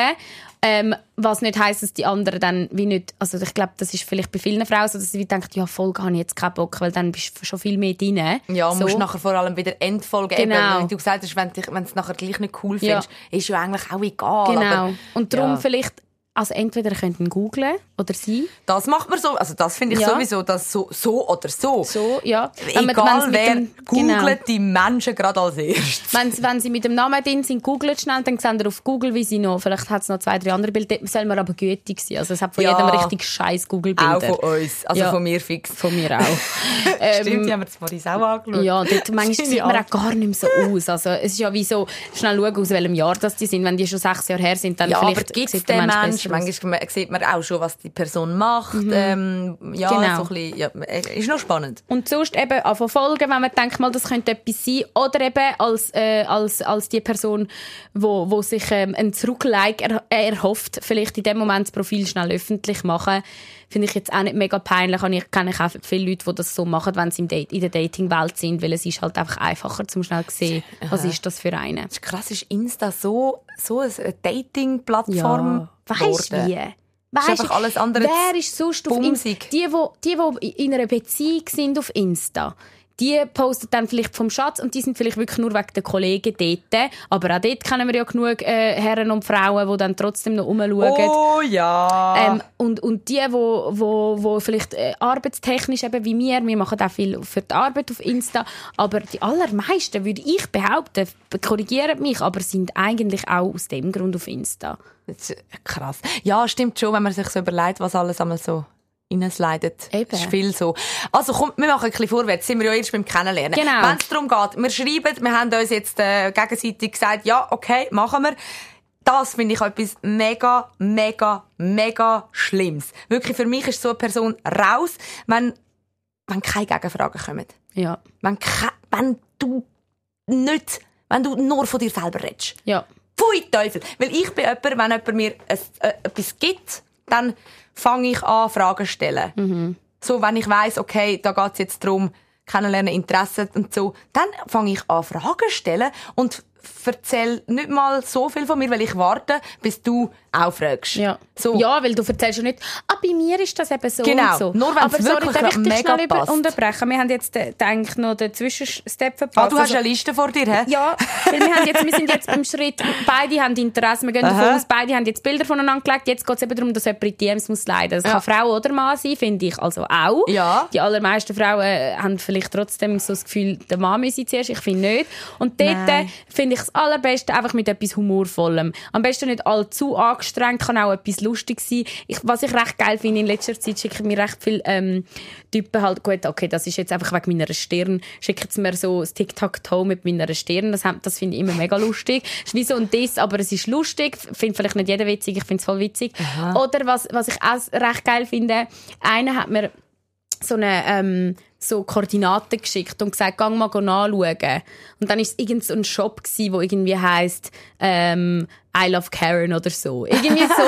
Ähm, was nicht heisst, dass die anderen dann wie nicht, also ich glaube, das ist vielleicht bei vielen Frauen so, dass sie denken, ja, Folge habe ich jetzt keinen Bock, weil dann bist du schon viel mehr drin. Ja, so. musst nachher vor allem wieder Endfolgen Genau. eben, wie du gesagt hast, wenn du es nachher gleich nicht cool Ja. findest, ist ja eigentlich auch egal. Genau. Aber, und darum ja. vielleicht, also entweder ihr könnt ihn googlen oder sie. Das macht man so, also das finde ich Ja. sowieso, dass so, so oder so. So, ja. Wenn Egal sie mit wer, dem- googelt genau. die Menschen gerade als erstes. Wenn, wenn sie mit dem Namen drin sind, googelt schnell, dann sehen ihr auf Google, wie sie noch, vielleicht hat es noch zwei, drei andere Bilder, dort soll man aber gütig sein. Also es hat von Ja. jedem richtig scheiß Google-Bilder. Auch von uns, also Ja. von mir fix. Von mir auch. Ähm, Stimmt, die haben wir das vorhin auch angeschaut. Ja, dort manchmal sieht man auch gar nicht mehr so aus. Also, es ist ja wie so, schnell schauen, aus welchem Jahr das die sind. Wenn die schon sechs Jahre her sind, dann Ja, aber vielleicht gibt es sieht der Mensch Mensch? Manchmal sieht man auch schon, was die Person macht. Ähm, ja, Genau. so ein bisschen, ja, äh, ist noch spannend. Und sonst eben anfangen folgen, wenn man denkt, mal, das könnte etwas sein. Oder eben als, äh, als, als die Person, wo, wo sich ähm, ein Zurücklike er, erhofft, vielleicht in dem Moment das Profil schnell öffentlich machen. Finde ich jetzt auch nicht mega peinlich. Und Ich kenne auch viele Leute, die das so machen, wenn sie im Date, in der Dating-Welt sind, weil es ist halt einfach einfacher, zum schnell zu sehen, was ist das für eine. Das ist krass, ist Insta so, so eine Dating-Plattform Weißt du wie? Weißt du, alles andere Wer ist sonst auf. Insta? Die, wo, die, wo in einer Beziehung sind auf Insta. Die posten dann vielleicht vom Schatz und die sind vielleicht wirklich nur wegen der Kollegen dort. Aber auch dort kennen wir ja genug äh, Herren und Frauen, die dann trotzdem noch rumschauen. Oh ja. Ähm, und, und die, wo, wo, wo vielleicht äh, arbeitstechnisch eben wie wir, wir machen auch viel für die Arbeit auf Insta, aber die allermeisten, würde ich behaupten, korrigieren mich, aber sind eigentlich auch aus dem Grund auf Insta. Das ist krass. Ja, stimmt schon, wenn man sich so überlegt, was alles einmal so reinslidet. Eben. Das ist viel so. Also komm, wir machen ein bisschen vorwärts. Sind wir ja erst beim Kennenlernen. Genau. Wenn es darum geht, wir schreiben, wir haben uns jetzt äh, gegenseitig gesagt, ja, okay, machen wir. Das finde ich etwas mega, mega, mega Schlimmes. Wirklich, für mich ist so eine Person raus, wenn, wenn keine Gegenfragen kommen. Ja. Wenn, wenn du nicht, wenn du nur von dir selber redest. Ja. Pfui Teufel. Weil ich bin jemand, wenn jemand mir ein, äh, etwas gibt, dann fange ich an, Fragen stellen. So, wenn ich weiss, okay, da geht es jetzt darum, kennenlernen, Interesse und so, dann fange ich an, Fragen stellen und erzähl nicht mal so viel von mir, weil ich warte, bis du auch fragst. Ja. So. ja, weil du erzählst ja nicht, ah, bei mir ist das eben so Genau. und so. Nur wenn's Aber sorry, wirklich darf ich dich schnell passt. unterbrechen? Wir haben jetzt äh, eigentlich noch den Zwischenstep verpasst. Ah, du hast Also- eine Liste vor dir, hä? ja, weil wir, haben jetzt, wir sind jetzt beim Schritt, beide haben Interesse, wir gehen davon Aha. aus, beide haben jetzt Bilder voneinander gelegt, jetzt geht es eben darum, dass jemand in DMs muss leiden. Das Ja. kann Frau oder Mann sein, finde ich, also auch. Ja. Die allermeisten Frauen äh, haben vielleicht trotzdem so das Gefühl, der Mann müsse zuerst, ich finde nicht. Und dort äh, finde ich das Allerbeste einfach mit etwas Humorvollem. Am besten nicht allzu angestrengt, kann auch etwas lustig sein. Ich, was ich recht geil finde, in letzter Zeit schicken mir recht viele ähm, Typen halt, gut, okay, das ist jetzt einfach wegen meiner Stirn, schicken sie mir so das Tic-Tac-Toe mit meiner Stirn, das, das finde ich immer mega lustig. ist wie so ein Diss, aber es ist lustig, finde vielleicht nicht jeder witzig, ich finde es voll witzig. Oder was, was ich auch recht geil finde, einer hat mir so eine ähm, so Koordinaten geschickt und gesagt, gang mal nachschauen. Und dann ist es irgend so ein Shop wo irgendwie heisst ähm, I love Karen oder so. Irgendwie so.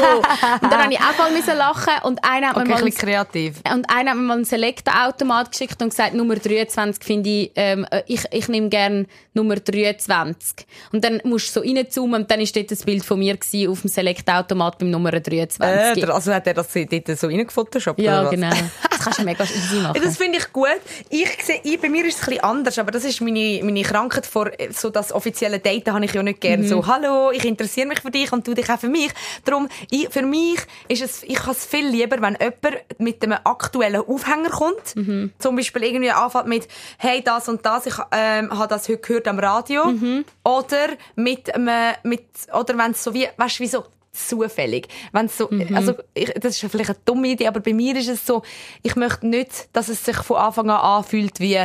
und dann habe ich auch voll müssen lachen und einer hat Okay, mir ein mal bisschen kreativ. und einer hat mir mal einen Selektor-Automat geschickt und gesagt, Nummer 23 finde ich, ähm, äh, ich, ich nehme gerne Nummer 23. Und dann musst du so reinzoomen und dann ist dort ein Bild von mir gewesen, auf dem Selektor-Automat beim Nummer 23. Äh, der- also hat er das dort so reingefotoshoppt? ja, genau. Das kannst du mega easy machen. Das finde ich gut. Ich sehe, ich, bei mir ist es ein bisschen anders, aber das ist meine, meine Krankheit vor so das offizielle Daten habe ich ja nicht gern. So, hallo, ich interessiere mich für dich und du dich auch für mich. Darum, ich, für mich ist es, ich habe es viel lieber, wenn jemand mit einem aktuellen Aufhänger kommt. Zum Beispiel irgendwie anfängt mit, hey, das und das, ich ähm, habe das heute gehört am Radio. Oder mit einem, mit, oder wenn es so wie, weißt du, wie so, zufällig. Wenn's so, also, ich, das ist vielleicht eine dumme Idee, aber bei mir ist es so, ich möchte nicht, dass es sich von Anfang an anfühlt wie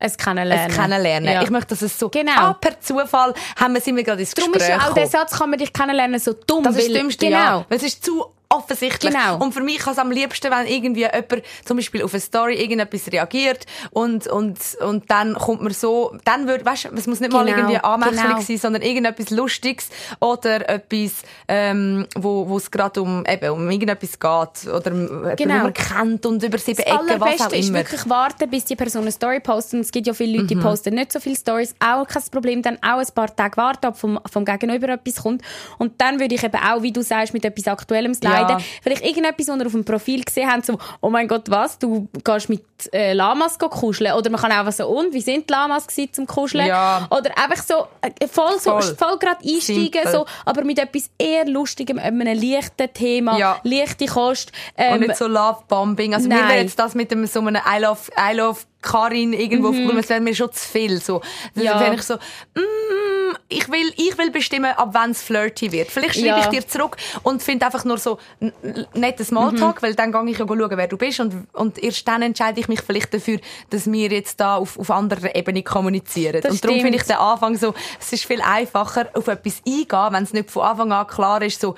es kennenlernen. es kennenlernen. Ja. Ich möchte, dass es so, Genau. ah, per Zufall haben wir, sind wir gerade ins Darum Gespräch ist ja auch der. Satz, kann man dich kennenlernen, so dumm. Das ist das Dümmste, genau. ja. Es ist zu offensichtlich. Genau. Und für mich kann es am liebsten, wenn irgendwie jemand zum Beispiel auf eine Story irgendetwas reagiert und, und, und dann kommt man so, dann wird, weißt du, es muss nicht mal Genau, irgendwie anmächtig genau. sein, sondern irgendetwas Lustiges oder etwas, ähm, wo, wo es gerade um, eben, um irgendetwas geht oder Genau. den man kennt und über sieben Das Ecken, was auch ist immer. Mhm. wirklich warten, bis die Person eine Story postet. Und es gibt ja viele Leute, die posten nicht so viele Stories. Auch kein Problem. Dann auch ein paar Tage warten, ob vom, vom Gegenüber etwas kommt. Und dann würde ich eben auch, wie du sagst, mit etwas Aktuellem sliden. Entscheiden. Vielleicht irgendetwas, was ihr auf dem Profil gesehen habt, so, oh mein Gott, was, du gehst mit äh, Lamas kuscheln. Oder man kann auch so, und, wie sind die Lamas gewesen zum Kuscheln? Ja. Oder einfach so, äh, voll, so, Voll. voll gerade einsteigen, so, aber mit etwas eher Lustigem, einem leichten Thema, Ja. leichte Kost. Ähm, Und nicht so Love-Bombing. Also mir nein. wäre jetzt das mit dem, so einem I love, I love Karin irgendwo, mhm. das wäre mir schon zu viel. So. Das Ja. wäre ich so, mm, ich will, ich will bestimmen, ab wann es flirty wird. Vielleicht schreibe Ja. ich dir zurück und finde einfach nur so n- n- netten Smalltalk, weil dann gehe ich ja schauen, wer du bist und, und erst dann entscheide ich mich vielleicht dafür, dass wir jetzt da auf, auf anderer Ebene kommunizieren. Das und darum finde ich den Anfang so, es ist viel einfacher, auf etwas eingehen, wenn es nicht von Anfang an klar ist, so,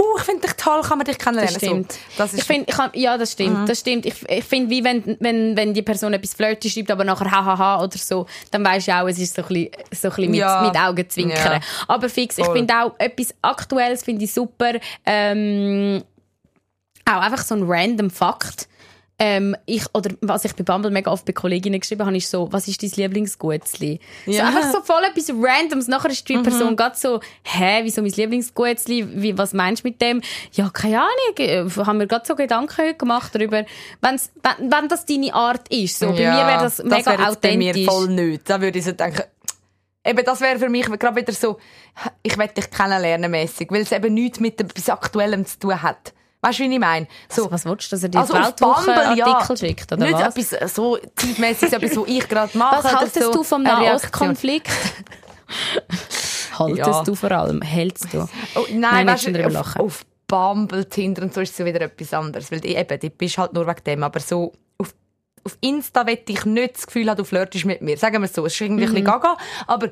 uh, ich finde dich toll, kann man dich kennenlernen. Das stimmt. So, das ist ich find, ich kann, ja, das stimmt. Das stimmt. Ich, ich finde, wie wenn, wenn, wenn die Person etwas flirty schreibt, aber nachher hahaha oder so, dann weisst du auch, es ist so ein bisschen, so ein bisschen mit, Ja. mit Augenzwinkern. Ja. Aber fix, ich Voll. finde auch etwas Aktuelles finde ich super. Ähm, auch einfach so ein random Fakt. Ähm, ich, oder was ich bei Bumble mega oft bei Kolleginnen geschrieben habe, ist so, was ist dein Lieblingsgutzli? So Ja. einfach so voll etwas Randoms. Nachher ist die Person gerade so, hä, wieso mein Lieblingsgutzli? Wie, was meinst du mit dem? Ja, keine Ahnung. Äh, haben wir gerade so Gedanken gemacht darüber, wenn's, wenn, wenn das deine Art ist. So, bei mir wäre das mega wäre jetzt bei mir authentisch. voll nicht. Da würde ich so denken, eben, das wäre für mich gerade wieder so, ich werde dich kennenlernen mäßig, weil es eben nichts mit etwas Aktuellem zu tun hat. Weißt du, wie ich meine? So, Also, was willst du, dass er dir also die auf Bumble, Weltwoche ja. Schickt, oder nicht was? etwas so zeitmäßig, etwas, was ich gerade mache. Was haltest so du vom. Nahostkonflikt? haltest Ja. du vor allem? Hältst du? Oh, nein, Nein, weißt du, auf, lachen. auf Bumble, Tinder und so ist es so wieder etwas anderes. Weil die, eben, die bist halt nur wegen dem. Aber so, auf, auf Insta wette ich nicht das Gefühl, haben, du flirtest mit mir. Sagen wir es so. Es ist irgendwie Mhm. ein bisschen gaga. Aber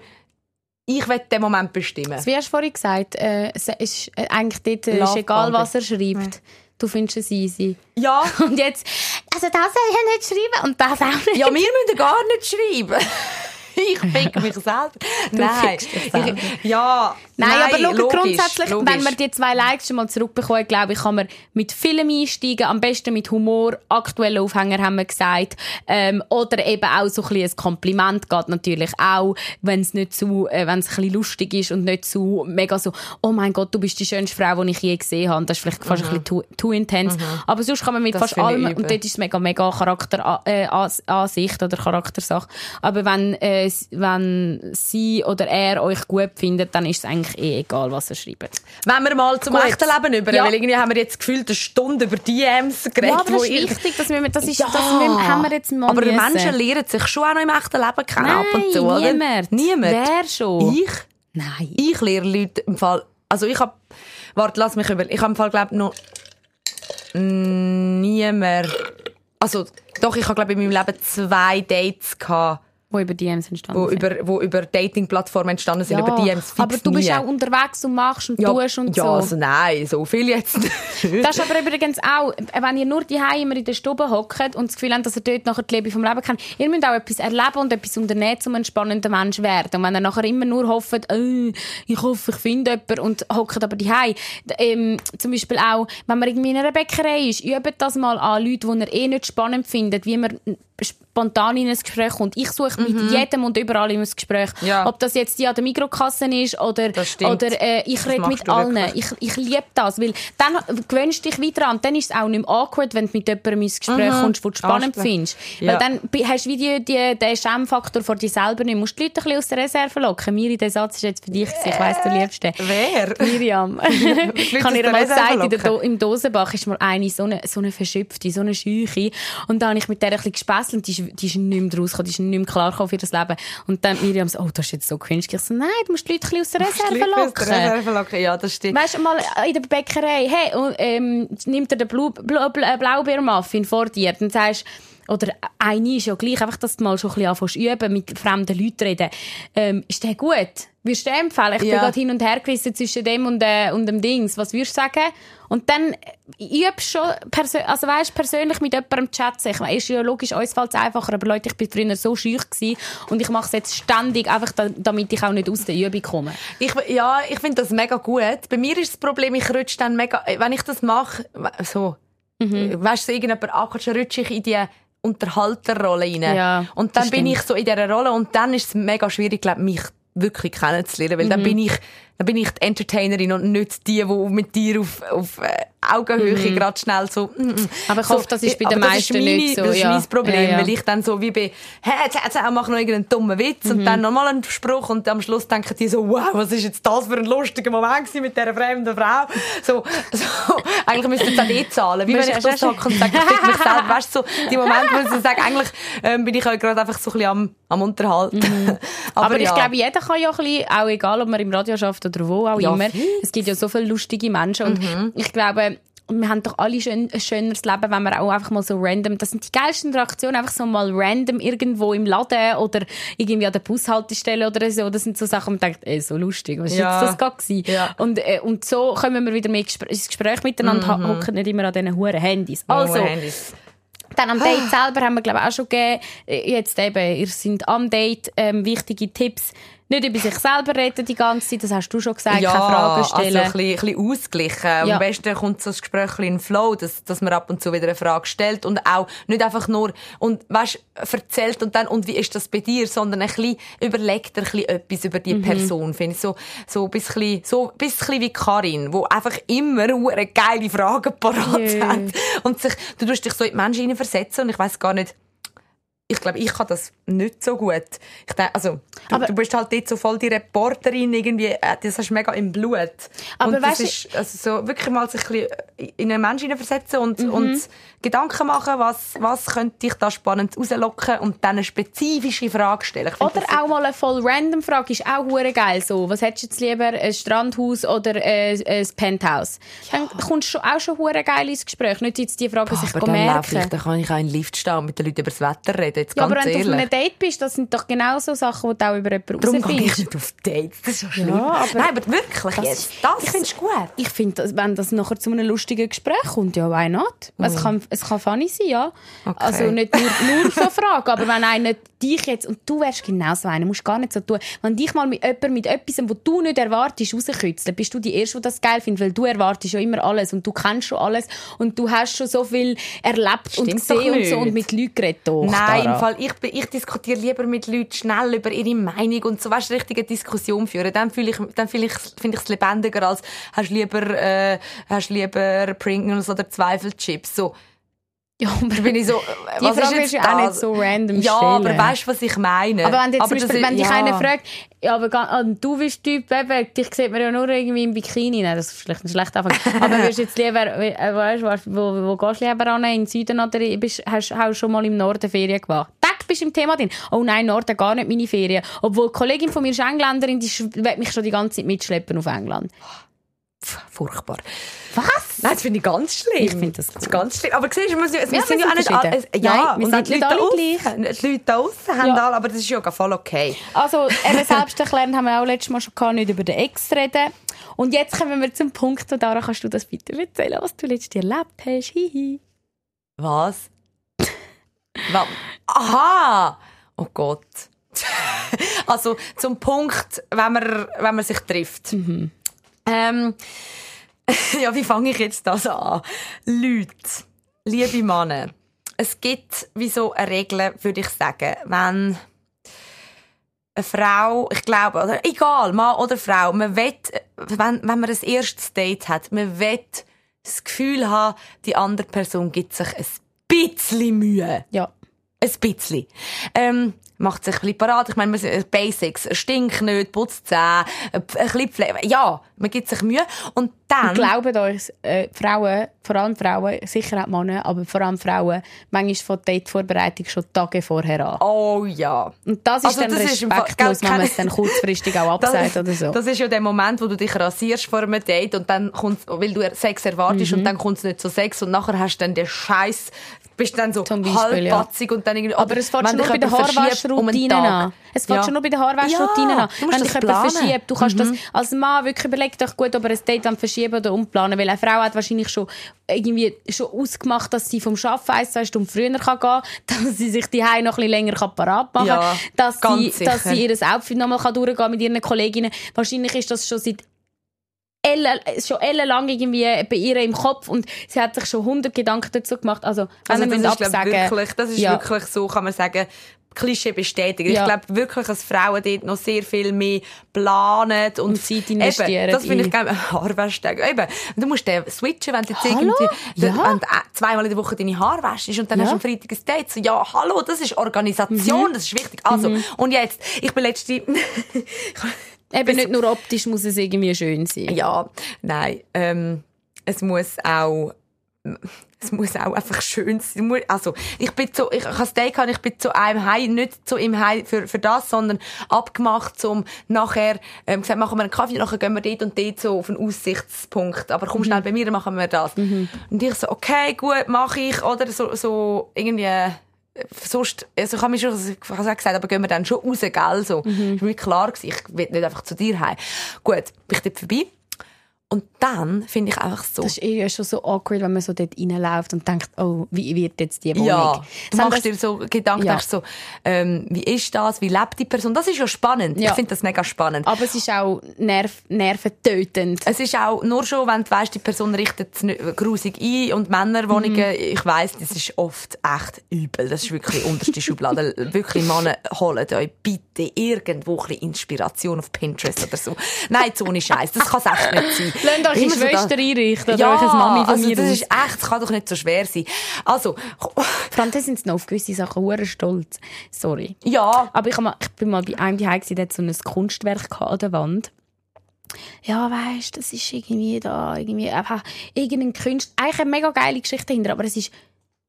ich will den Moment bestimmen. Wie hast du vorhin gesagt, äh, es ist äh, eigentlich dort äh, ist egal, was er schreibt. Du findest es easy. Ja. Und jetzt, also das soll ich nicht schreiben und das auch nicht. Ja, wir müssen gar nicht schreiben. ich fick mich selber. nein. fickst dich selber. Ich, ja. Nein, aber schau, logisch, grundsätzlich, logisch. wenn man die zwei Likes schon mal zurückbekommt, glaube ich, kann man mit Film einsteigen, am besten mit Humor, aktuellen Aufhänger haben wir gesagt, ähm, oder eben auch so ein bisschen ein Kompliment geht natürlich auch, wenn es nicht zu, äh, wenn es ein bisschen lustig ist und nicht zu mega so, oh mein Gott, du bist die schönste Frau, die ich je gesehen habe. Das ist vielleicht fast ein bisschen too, too intense. Aber sonst kann man mit Mhm. Das fast allem, und dort ist es mega, mega Charakter, äh, oder Charaktersache. Aber wenn, äh, wenn sie oder er euch gut findet, dann ist es eigentlich eh egal, was er schreibt. Wenn wir mal zum Gut. echten Leben über, Ja. weil irgendwie haben wir jetzt gefühlt eine Stunde über DMs geredet, Ja, aber das ist ich wichtig, dass wir, das ist, Ja. das wir, haben wir jetzt mal Aber müssen. Menschen lernen sich schon auch noch im echten Leben kennen ab und Nein, zu, oder? niemand. Niemand. Wer schon? Ich? Nein. Ich lehre Leute im Fall, also ich hab, warte, lass mich über, ich habe im Fall glaub noch niemand, also doch, ich habe glaube in meinem Leben zwei Dates gehabt, Wo über DMs entstanden wo sind. über, wo über Dating-Plattformen entstanden sind, über DMs fix aber du bist nie. auch unterwegs und machst und ja, tust und ja, so. also nein, so viel jetzt. Das ist aber übrigens auch, wenn ihr nur die immer in der Stube hockt und das Gefühl habt, dass ihr dort nachher die Liebe vom Leben kennt, ihr müsst auch etwas erleben und etwas unternehmen, um ein spannender Mensch zu werden. Und wenn ihr nachher immer nur hofft, äh, ich hoffe, ich finde jemanden und hockt aber die ähm, zum Beispiel auch, wenn man irgendwie in einer Bäckerei ist, übt das mal an Leute, die ihr eh nicht spannend findet, wie man spontan in ein Gespräch kommt. Ich suche mit jedem und überall in ein Gespräch. Mhm. Ja. Ob das jetzt die an der Mikrokasse ist oder, oder äh, ich Das rede mit allen. wirklich. Ich, ich liebe das, weil dann gewöhnst du dich wieder an. Dann ist es auch nicht mehr awkward, wenn du mit jemandem ins Gespräch kommst, wo du spannend Anstrengend. findest. Mhm. Ja. Weil dann hast du wie die, die, den Schämfaktor vor dir selber nicht. Du musst die Leute ein bisschen aus der Reserve locken. Miri, der Satz ist jetzt für dich. gewesen. Ich weiss, du liebst den. Wer? Miriam. ich habe ihr mal gesagt, in der Do im Dosenbach ist mal eine so eine, so eine verschöpfte, so eine Scheuche. Und dann habe ich mit der ein bisschen gespässelt und die ist, die ist nicht mehr rausgekommen, die ist nicht mehr klar für das Leben. Und dann Miriam so, oh, das ist jetzt so cringe. Ich so, nein, du musst die Leute ein bisschen aus der Reserve Aus der locken. Reserve locken, ja, das stimmt. Weißt du, mal in der Bäckerei, hey, und, ähm, nimmt er den Blu Blu Blaubeermuffin vor dir, dann sagst oder eine ist ja gleich, einfach, dass du mal schon ein bisschen anfängst üben, mit fremden Leuten reden. Ähm, ist der gut? Würdest du den empfehlen? Ich bin Ja. gerade hin und her gerissen zwischen dem und, äh, und dem Dings. Was würdest du sagen? Und dann äh, übst schon, also weißt, persönlich mit jemandem zu chatten. Ich meine, ist ja logisch, uns fällt es einfacher, aber Leute, ich bin früher so schüch gewesen und ich mache es jetzt ständig, einfach da, damit ich auch nicht aus der Übung komme. Ich, ja, ich finde das mega gut. Bei mir ist das Problem, ich rutsche dann mega, wenn ich das mache, so, Mhm. weißt du, so irgendjemand ankommt, rutsche ich in die Unterhalterrolle rein. Ja, und dann bin stimmt. ich so in dieser Rolle und dann ist es mega schwierig, glaub, mich wirklich kennenzulernen, weil Mhm. dann bin ich dann bin ich die Entertainerin und nicht die, die mit dir auf, auf äh, Augenhöhe gerade schnell so. Mm, mm. Mhm. Aber ich so, hoffe, das ist bei aber den meisten ist meine, nicht so, Das ist ja. mein Problem, Ja, ja. weil ich dann so wie bin, hä, jetzt, jetzt mach noch irgendeinen dummen Witz und Mhm. dann nochmal einen Spruch und am Schluss denken die so, wow, was ist jetzt das für ein lustiger Moment mit dieser fremden Frau? So, so eigentlich müsste ich dann eh zahlen. Wie wenn ich das sage und sage, ich fick mich selber. Weißt du, so, die Momente, wo ich so sage, eigentlich ähm, bin ich halt gerade einfach so ein bisschen am, am Unterhalten. Mhm. Aber, ich ja. glaube, jeder kann ja ein bisschen, auch egal, ob man im Radio schafft oder wo auch Ja, immer. fix. Es gibt ja so viele lustige Menschen. Und ich glaube, wir haben doch alle schön, ein schöneres Leben, wenn wir auch einfach mal so random, das sind die geilsten Reaktionen, einfach so mal random irgendwo im Laden oder irgendwie an der Bushaltestelle oder so. Das sind so Sachen, wo man denkt, ey, so lustig, was ist Ja. jetzt das gerade? Ja. Und, äh, und so kommen wir wieder mehr ins Gespräch miteinander, mhm. hocken nicht immer an diesen huren Handys. Also, dann am Ah. Date selber haben wir, glaube ich, auch schon gegeben. Jetzt eben, ihr seid am Date, ähm, wichtige Tipps. Nicht über sich selber reden die ganze Zeit, das hast du schon gesagt, keine Fragen stellen. Also ein bisschen, ein bisschen ausgleichen. Ja. Am besten kommt so das Gespräch ein bisschen in Flow, dass, dass man ab und zu wieder eine Frage stellt und auch nicht einfach nur und weißt, erzählt und dann und wie ist das bei dir, sondern ein bisschen überlegt ein bisschen etwas über Mhm. die Person. Finde ich so so ein bisschen so ein bisschen wie Karin, wo einfach immer eine geile Fragen parat Jö. hat und sich du tust dich so in die Menschen hineinversetzen und ich weiß gar nicht ich glaube, ich kann das nicht so gut. Ich denke, also, du, Aber- du bist halt dort so voll die Reporterin irgendwie, äh, das hast du mega im Blut. Aber und das ist, also so, wirklich mal sich ein bisschen in einen Menschen hineinversetzen und, Mhm. und Gedanken machen, was, was könnte ich da spannend rauslocken und dann eine spezifische Frage stellen. Ich finde Oder auch mal eine voll random Frage ist auch hure geil. So, was hättest du jetzt lieber, ein Strandhaus oder ein, ein Penthouse? Dann kommst du auch schon hure geil ins Gespräch. Nicht jetzt die Frage sich aber dann laufe ich, merken. dann kann ich auch in den Lift stehen und mit den Leuten über das Wetter reden. Jetzt Ja, ganz aber wenn du auf ehrlich. einem Date bist, das sind doch genau so Sachen, die du auch über jemanden Darum gehe ich nicht auf Dates. Das ist so schlimm. aber- Nein, aber wirklich jetzt. Das findest du gut. Ich finde, wenn das nachher zu einem lustigen Gespräch kommt, ja, why not? Es kann, es kann funny sein, ja. Okay. Also nicht nur, nur so Fragen, aber wenn einer dich jetzt, und du wärst genau so einer, musst gar nicht so tun, wenn dich mal mit jemandem, mit etwas, was du nicht erwartest, rauskützt, dann bist du die Erste, die das geil findet, weil du erwartest ja immer alles und du kennst schon alles und du hast schon so viel erlebt und Stimmt doch gesehen und so und mit Leuten geredet. Nein, Im Fall, ich, ich diskutiere lieber mit Leuten schnell über ihre Meinung und so, weißt, richtige Diskussion führen. Dann fühle ich, dann fühle ich, finde ich es lebendiger als, hast lieber, äh, hast lieber Pringles oder Zweifelchips. So. Ja, aber bin ich so, äh, Die was Frage ist jetzt auch nicht so random Ja, stellen. aber weißt du, was ich meine? Aber wenn, jetzt das Beispiel, ist- wenn dich ja. einer fragt, ja, aber ah, du bist Typ, eben, dich sieht man ja nur irgendwie im Bikini. Nein, das ist vielleicht ein schlechter Anfang. aber würdest du jetzt lieber, äh, weißt, du, wo, wo gehst du lieber an? In den Süden oder bist, hast, du schon mal im Norden Ferien gemacht? Tag bist du im Thema drin. Oh nein, Norden gar nicht meine Ferien. Obwohl die Kollegin von mir ist Engländerin, die will mich schon die ganze Zeit mitschleppen auf England. Furchtbar. Was? Nein, das finde ich ganz schlimm. Ich finde das ist ganz schlimm. Aber siehst du, wir, sind- wir wir sind ja auch nicht alle, ja, Nein, wir sind nicht Leute alle gleich. Die Leute da aussen haben Ja. alle, aber das ist ja voll okay. Also, eben selbst erklären haben wir auch letztes Mal schon gehabt, nicht über den Ex reden. Und jetzt kommen wir zum Punkt, und Dara, kannst du das bitte erzählen, was du letztes Jahr erlebt hast? Hihi. Was? Was? Aha! Oh Gott. also zum Punkt, wenn man, wenn man sich trifft. Ähm, ja, wie fange ich jetzt das an? Leute, liebe Männer, es gibt wie so eine Regel, würde ich sagen, wenn eine Frau, ich glaube, oder egal, Mann oder Frau, man will, wenn, wenn man ein erstes Date hat, man will das Gefühl haben, die andere Person gibt sich ein bisschen Mühe. Ja. Ein bisschen. Ähm, macht sich ein bisschen parat. Ich meine, sind- Basics. Stink nicht, putzt Zähne, ein bisschen Pflege. Ja, man gibt sich Mühe. Und dann... Glaubt uns, äh, Frauen, vor allem Frauen, sicher auch Männer, aber vor allem Frauen, manchmal von der Date-Vorbereitung schon Tage vorher an. oh ja. Und das ist Also dann das ist respektlos, gell, wenn man es dann kurzfristig auch absagt oder so. Das ist ja der Moment, wo du dich rasierst vor einem Date und dann kommt's, weil du Sex erwartest Mhm. und dann kommt es nicht zu Sex und nachher hast du dann den Scheiß, bist dann so Beispiel, ja. halbpatzig und dann irgendwie... Aber es fängt schon nur bei um Haarwaschroutinen Tag. an. Es fängt Ja. schon nur bei den Haarwaschroutinen Ja, an. du musst Wenn das dich jemand verschiebt, du kannst Mhm. das als Mann wirklich überleg doch gut, ob er ein Date dann verschieben oder umplanen, weil eine Frau hat wahrscheinlich schon irgendwie schon ausgemacht, dass sie vom Arbeiten ein, zwei Stunden früher kann gehen, dass sie sich die noch ein bisschen länger kann parat machen, Ja, dass sie, dass sie ihr Outfit nochmal kann durchgehen mit ihren Kolleginnen. Wahrscheinlich ist das schon seit elle, schon ellenlang irgendwie bei ihr im Kopf und sie hat sich schon hundert Gedanken dazu gemacht. Also, Also das ist, glaub, wirklich, das ist ja. wirklich so, kann man sagen, Klischee bestätigen. Ja. Ich glaube wirklich, dass Frauen dort noch sehr viel mehr planen und, Und Zeit investieren Eben, das finde ich geil. Haarwäschtag. Eben, du musst den switchen, wenn du jetzt Hallo? irgendwie, Ja. wenn du äh, zweimal in der Woche deine Haare wäschst und dann Ja. hast du am Freitag ein Date. So, ja, hallo, das ist Organisation, das ist wichtig. Also, und jetzt, ich bin letzte, Eben nicht nur optisch muss es irgendwie schön sein. ja, nein, ähm, es muss auch, es muss auch einfach schön sein. Also, ich bin so, ich habe das Date gehabt, ich bin zu einem Heim, nicht zu ihm Heim für, für das, sondern abgemacht zum nachher, ähm, gesagt, machen wir einen Kaffee, nachher gehen wir dort und dort so auf einen Aussichtspunkt. Aber komm schnell bei mir, machen wir das. Und ich so, okay, gut, mache ich, oder so, so irgendwie, äh, sonst, also ich habe mir schon ich habe auch gesagt, aber gehen wir dann schon raus, gell, so. Ist mir klar gewesen, ich will nicht einfach zu dir heim. Gut, bin ich dort vorbei. Und dann finde ich einfach so, Das ist eh schon so awkward, wenn man so dort reinläuft und denkt, oh, wie wird jetzt die Wohnung? ja, du machst das- dir so Gedanken, Ja. denkst so, ähm, wie ist das, wie lebt die Person? Das ist ja spannend. Ja. Ich finde das mega spannend. Aber es ist auch nerv nerventötend. Es ist auch nur schon, wenn du weißt, die Person richtet es nicht grusig ein und Männerwohnungen, Mhm. ich weiss, das ist oft echt übel. Das ist wirklich unterste Schublade. wirklich, Männer, holt euch bitte irgendwo ein bisschen Inspiration auf Pinterest oder so. Nein, so ohne Scheiß, das kann es echt nicht sein. Lasst euch Immer in so Schwester einrichten oder ja, euch eine Mami von also mir das aus. ist echt, das kann doch nicht so schwer sein. Also, Vor allem, sind sie noch auf gewisse Sachen hure stolz. Sorry. ja, Aber ich, hab mal, ich bin mal bei einem daheim gewesen, der hat so ein Kunstwerk gehabt an der Wand. Ja, weißt, das ist irgendwie da, irgendwie einfach irgendein Künstler. Eigentlich eine mega geile Geschichte dahinter, aber es ist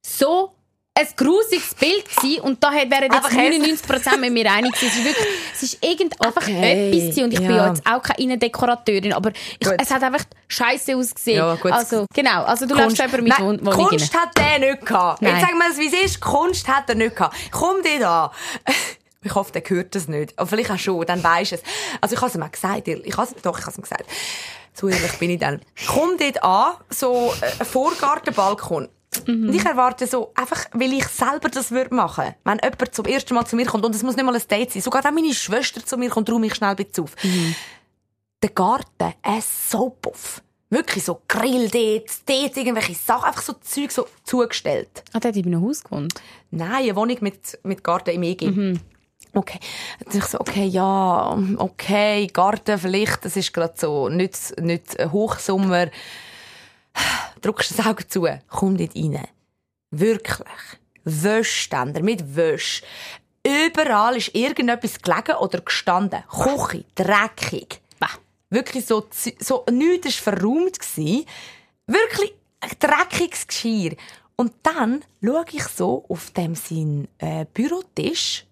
so ein grusiges Bild gewesen und da wären jetzt Einfach hässlich. 99% mit mir einig gewesen. Es ist wirklich, es ist irgend einfach Okay, etwas gewesen. und ich bin ja. ja jetzt auch keine Innendekorateurin, aber ich, es hat einfach scheiße ausgesehen. Ja, gut. Also, genau, also du läufst selber mit Nein, Wohn Wohnungen. Kunst hat der nicht gehabt. Nein. Jetzt sagen wir es, wie es ist. Kunst hat er nicht gehabt. Komm dir an. Ich hoffe, der hört das nicht. Aber vielleicht auch schon, dann weisst du es. Also ich habe es ihm auch gesagt. Ich habe doch, ich habe es ihm gesagt. So ehrlich bin ich dann. Komm dort an, so äh, ein Vorgartenbalkon. Und ich erwarte so, einfach, weil ich selber das würde machen. Wenn jemand zum ersten Mal zu mir kommt, und es muss nicht mal ein Date sein, sogar wenn meine Schwester zu mir kommt, räume ich schnell ein auf. Der Garten, ein Soappuff. Wirklich so Grill dort, dort irgendwelche Sachen, einfach so Zeug so zugestellt. Ah, der hat in einem Haus gewohnt. Nein, eine Wohnung mit, mit Garten im EG. Okay. Dann dachte ich so, okay, ja, okay, Garten vielleicht, das ist gerade so, nicht, nicht Hochsommer. Drückst das Auge zu, komm dort rein. Wirklich. Wäschständer mit Wäsch. Überall ist irgendetwas gelegen oder gestanden. Küche, dreckig. Wirklich so, so nichts war verräumt. Wirklich ein dreckiges Geschirr. Und dann schaue ich so auf dem sein äh, Bürotisch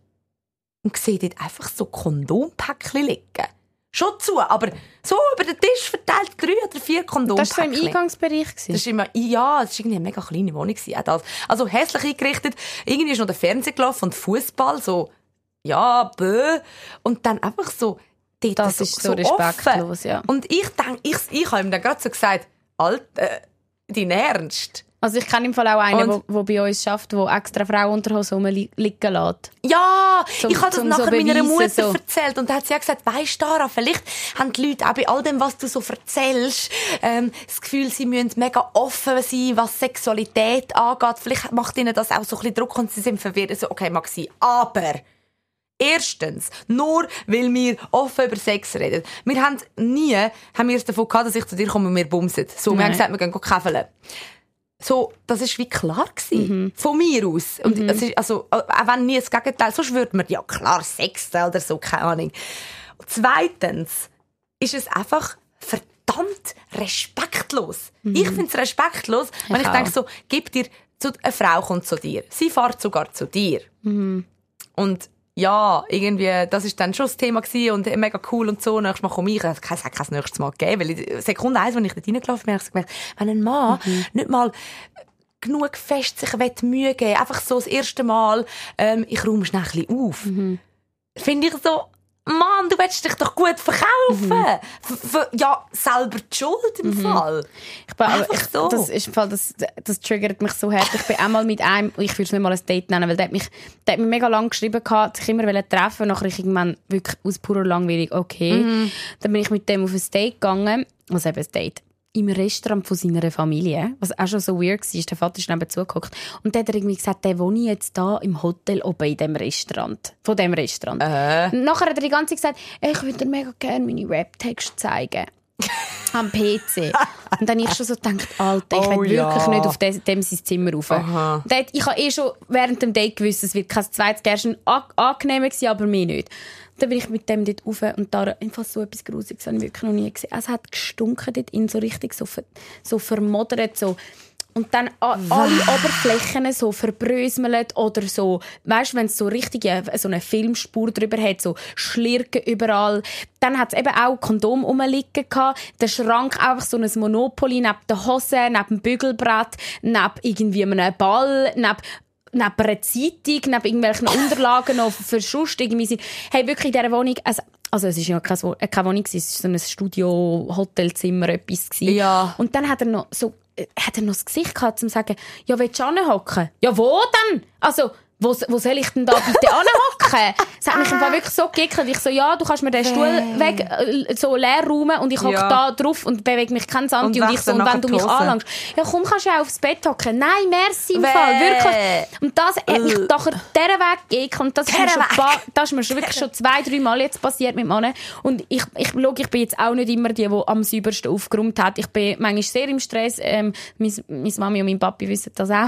und sehe dort einfach so Kondompäckchen liegen. Schon zu, aber so über den Tisch verteilt drei oder vier Das war so im. Eingangsbereich. Das immer, ja, das ist irgendwie eine mega kleine Wohnung das. Also hässlich eingerichtet. Irgendwie ist noch der Fernseher gelaufen und Fußball so, ja, bö. Und dann einfach so, dort Das so, ist so respektlos, ja. Und ich denke, ich, ich habe ihm dann gerade so gesagt, Alter, äh, dein Ernst? Also ich kenne im Fall auch einen, der bei uns schafft, der extra Frauenunterhose rumliegen lässt. Ja, Zum- ich habe das nachher so meiner beweisen, Mutter so. erzählt und da hat sie ja gesagt, weisst du, Dara, vielleicht haben die Leute auch bei all dem, was du so erzählst, ähm, das Gefühl, sie müssen mega offen sein, was Sexualität angeht. Vielleicht macht ihnen das auch so ein bisschen Druck und sie sind verwirrt. So, okay, mag sein. Aber Erstens, nur weil wir offen über Sex reden. Wir haben nie, haben wir es davon gehabt, dass ich zu dir komme und wir bumsen. So, wir haben gesagt, wir gehen käfeln. So, das ist wie klar gewesen. Von mir aus. Und es ist, also, auch wenn nie das Gegenteil, sonst würde man, ja klar, Sex oder so, keine Ahnung. Und zweitens ist es einfach verdammt respektlos. Ich finde es respektlos, wenn ich denke so, gib dir, so, eine Frau kommt zu dir. Sie fährt sogar zu dir. Und ja, irgendwie, das ist dann schon das Thema gewesen und mega cool und so. Nächstes Mal komme ich, es kann kein nächstes Mal geben, weil ich, Sekunde eins, als ich dort reingelaufen bin, habe ich gemerkt, wenn ein Mann nicht mal genug fest sich Mühe geben einfach so das erste Mal, ähm, ich räume schnell ein bisschen auf. Finde ich so, Mann, du willst dich doch gut verkaufen. F- ja, selber die Schuld im Fall. Ich bin, Einfach ich, so. das, ist, im Fall, das, das triggert mich so hart. Ich bin einmal mit einem, ich würde es nicht mal ein Date nennen, weil der hat mich, der hat mich mega lang geschrieben, gehabt, sich immer treffen nachher ich irgendwann wirklich aus purer Langweilig, okay. Mhm. Dann bin ich mit dem auf ein Date gegangen, also eben ein Date. Im Restaurant von seiner Familie, was auch schon so weird war. Der Vater ist neben zugeguckt. Und dann hat irgendwie gesagt, der wohne jetzt da im Hotel oben in dem Restaurant. Von dem Restaurant. Äh. Nachher hat er die ganze Zeit gesagt, «Ey, ich würde dir mega gerne meine Rap-Texte zeigen. Am PC. Und dann habe ich schon so gedacht, Alter, ich Oh will ja. wirklich nicht auf dem, dem sein Zimmer rauf. Dort- Ich habe eh schon während dem Date gewusst, es wird kein zweites Gersten an angenehmer gewesen, aber mir nicht. Dann bin ich mit dem dort rauf und da einfach so etwas Grusiges habe ich wirklich noch nie gesehen. Es hat gestunken dort in so richtig so, so vermodert, so. Und dann alle Oberflächen so verbröselt oder so, weißt du, wenn es so richtige, so eine Filmspur drüber hat, so Schlirken überall. Dann hat es eben auch Kondom rumliegen gehabt. Der Schrank einfach so ein Monopoly neben der Hose, neben dem Bügelbrett, neben irgendwie einem Ball, neben neben einer Zeitung, neben irgendwelchen Unterlagen noch für sonst irgendwie sind. Hey, wirklich in dieser Wohnung, also, also es ist ja keine, äh, keine Wohnung, es war so ein Studio, Hotelzimmer, etwas. gewesen. Ja. Und dann hat er noch so, hat er noch das Gesicht gehabt, um zu sagen, ja, willst du hocken? Ja, wo denn? Also, wo, wo soll ich denn da bitte anhocken? Es hat mich im Fall wirklich so geekelt. Ich so, ja, du kannst mir den Stuhl weg, äh, so leer räumen und ich hocke Ja. da drauf und bewege mich kein Santi. Und Und, ich so, und wenn du mich anlangst, ja, komm, kannst du ja aufs Bett hocken. Nein, merci im Weh. Fall, wirklich. Und das hat mich Äh. doch dieser Weg geekelt. Und das ist, mir schon das ist mir schon wirklich schon zwei, drei Mal jetzt passiert mit Männern. Und ich, ich, schau, ich bin jetzt auch nicht immer die, die am saubersten aufgeräumt hat. Ich bin manchmal sehr im Stress. Ähm, meine, meine Mami und mein Papi wissen das auch.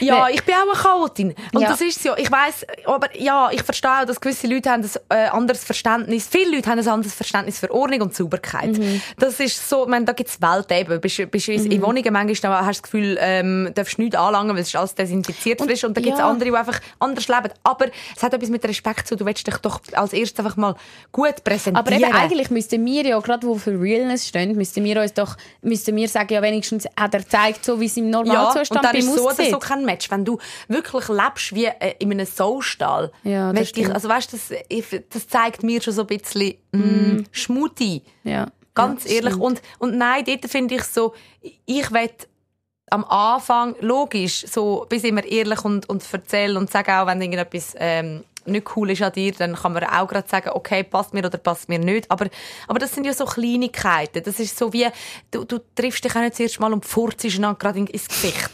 Ja, ich bin auch eine Chaotin. Und Ja. das ist ja, ich weiß, aber ja, ich verstehe auch, dass gewisse Leute haben ein äh, anderes Verständnis, viele Leute haben ein anderes Verständnis für Ordnung und Sauberkeit. Mhm. Das ist so, ich meine, da gibt es Welt eben. Bist, bist in in Wohnungen manchmal hast du das Gefühl, ähm, darfst nichts anlangen, weil es ist alles desinfiziert frisch. Und da gibt es ja. andere, die einfach anders leben. Aber es hat etwas mit Respekt zu. Du willst dich doch als erstes einfach mal gut präsentieren. Aber eben eigentlich müssten wir ja, gerade wo für Realness stehen, müssten wir uns doch, müssten wir sagen, ja wenigstens hat er gezeigt, so wie es im Ja, Normalzustand und dann ist so oder so kein Match. Wenn du wirklich lebst wie äh, in einem Soulstall. Ja, das Weißt stimmt. also weißt, das, ich- das zeigt mir schon so ein bisschen mm. Schmuti. ja. Ganz ja, ehrlich. stimmt. Und, und nein, dort finde ich so, ich will am Anfang, logisch, so, bis immer ehrlich und, und erzählen und sage auch, wenn irgendetwas ähm, nicht cool ist an dir, dann kann man auch gerade sagen, okay, passt mir oder passt mir nicht. Aber, aber das sind ja so Kleinigkeiten. Das ist so wie, du, du triffst dich auch nicht das erste Mal und furzt dann gerade in- ins Gesicht.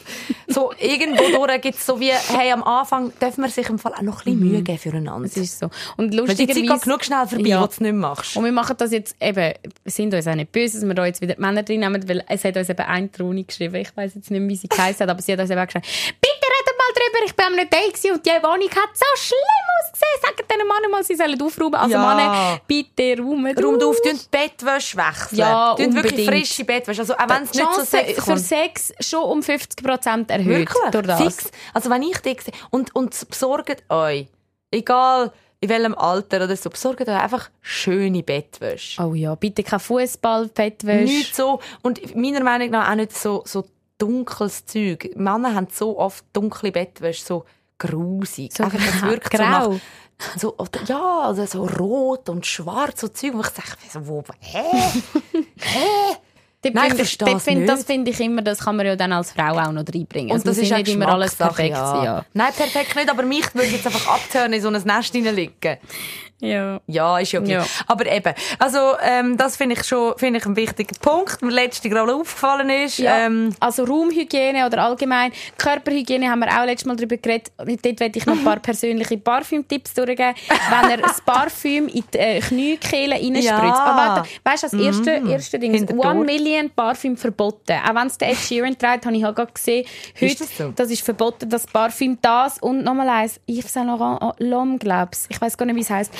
so, irgendwo durch gibt es so wie, hey, am Anfang darf man sich im Fall auch noch ein bisschen Mühe geben füreinander. Es ist so. Und Weil die Zeit genug schnell vorbei, Ja. wo du es nicht machst. Und wir machen das jetzt eben, wir sind uns auch nicht böse, dass wir da jetzt wieder die Männer drin nehmen, weil es hat uns eben eine Troni geschrieben. Ich weiß jetzt nicht wie sie geheißen hat, aber sie hat uns eben auch geschrieben, drüber, ich bin am nicht da und die Wohnung hat so schlimm ausgesehen. Sagt diesen Männern mal, sie sollen aufräumen. Also Ja. Männer, bitte räumen Räumt auf, tun die Bettwäsche wechseln. Ja, Tun wirklich frische Bettwäsche. Also, auch wenn es nicht so Sex für. Sex schon um 50% erhöht. Wirklich? Durch das. Fix. Also, wenn ich dich sehe, und, und besorgt euch, egal in welchem Alter oder so, besorgt euch einfach schöne Bettwäsche. Oh ja, bitte kein Fußball, Bettwäsche. Nicht so, und meiner Meinung nach auch nicht so, so dunkles Zeug. Männer haben so oft dunkle Bettwäsche, so grusig. So Einfach, es wirkt grau. so nach, so, oder, ja, also so rot und schwarz, so Zeug, wo ich sage, so, wo, hä? hä? Nein, ich find, nicht. das finde ich immer, das kann man ja dann als Frau auch noch reinbringen. Und Es das ist nicht immer alles perfekt ja. Ja. Nein, perfekt nicht, aber mich würde jetzt einfach abtören, in so ein Nest hineinlegen. Ja. Ja, ist ja okay. Ja. Aber eben, also ähm, das finde ich schon finde ich einen wichtigen Punkt, der letzte gerade aufgefallen ist. Ja, Ähm, also Raumhygiene oder allgemein Körperhygiene haben wir auch letztes Mal darüber geredet. Dort werde ich noch ein paar persönliche Parfüm-Tipps durchgeben. Wenn ihr das Parfüm in die äh, Kniekehle reinspritzt. Ja. Aber warte, weißt du, das erste, erste Ding ist. One Million Parfüm verboten. Auch wenn es der Ed Sheeran trägt, habe ich halt gerade gesehen. Heute, Ist das so? das ist verboten, das Parfüm, das und nochmal eins, Yves Saint Laurent L'Homme, glaub's. Ich weiß gar nicht, wie es heisst.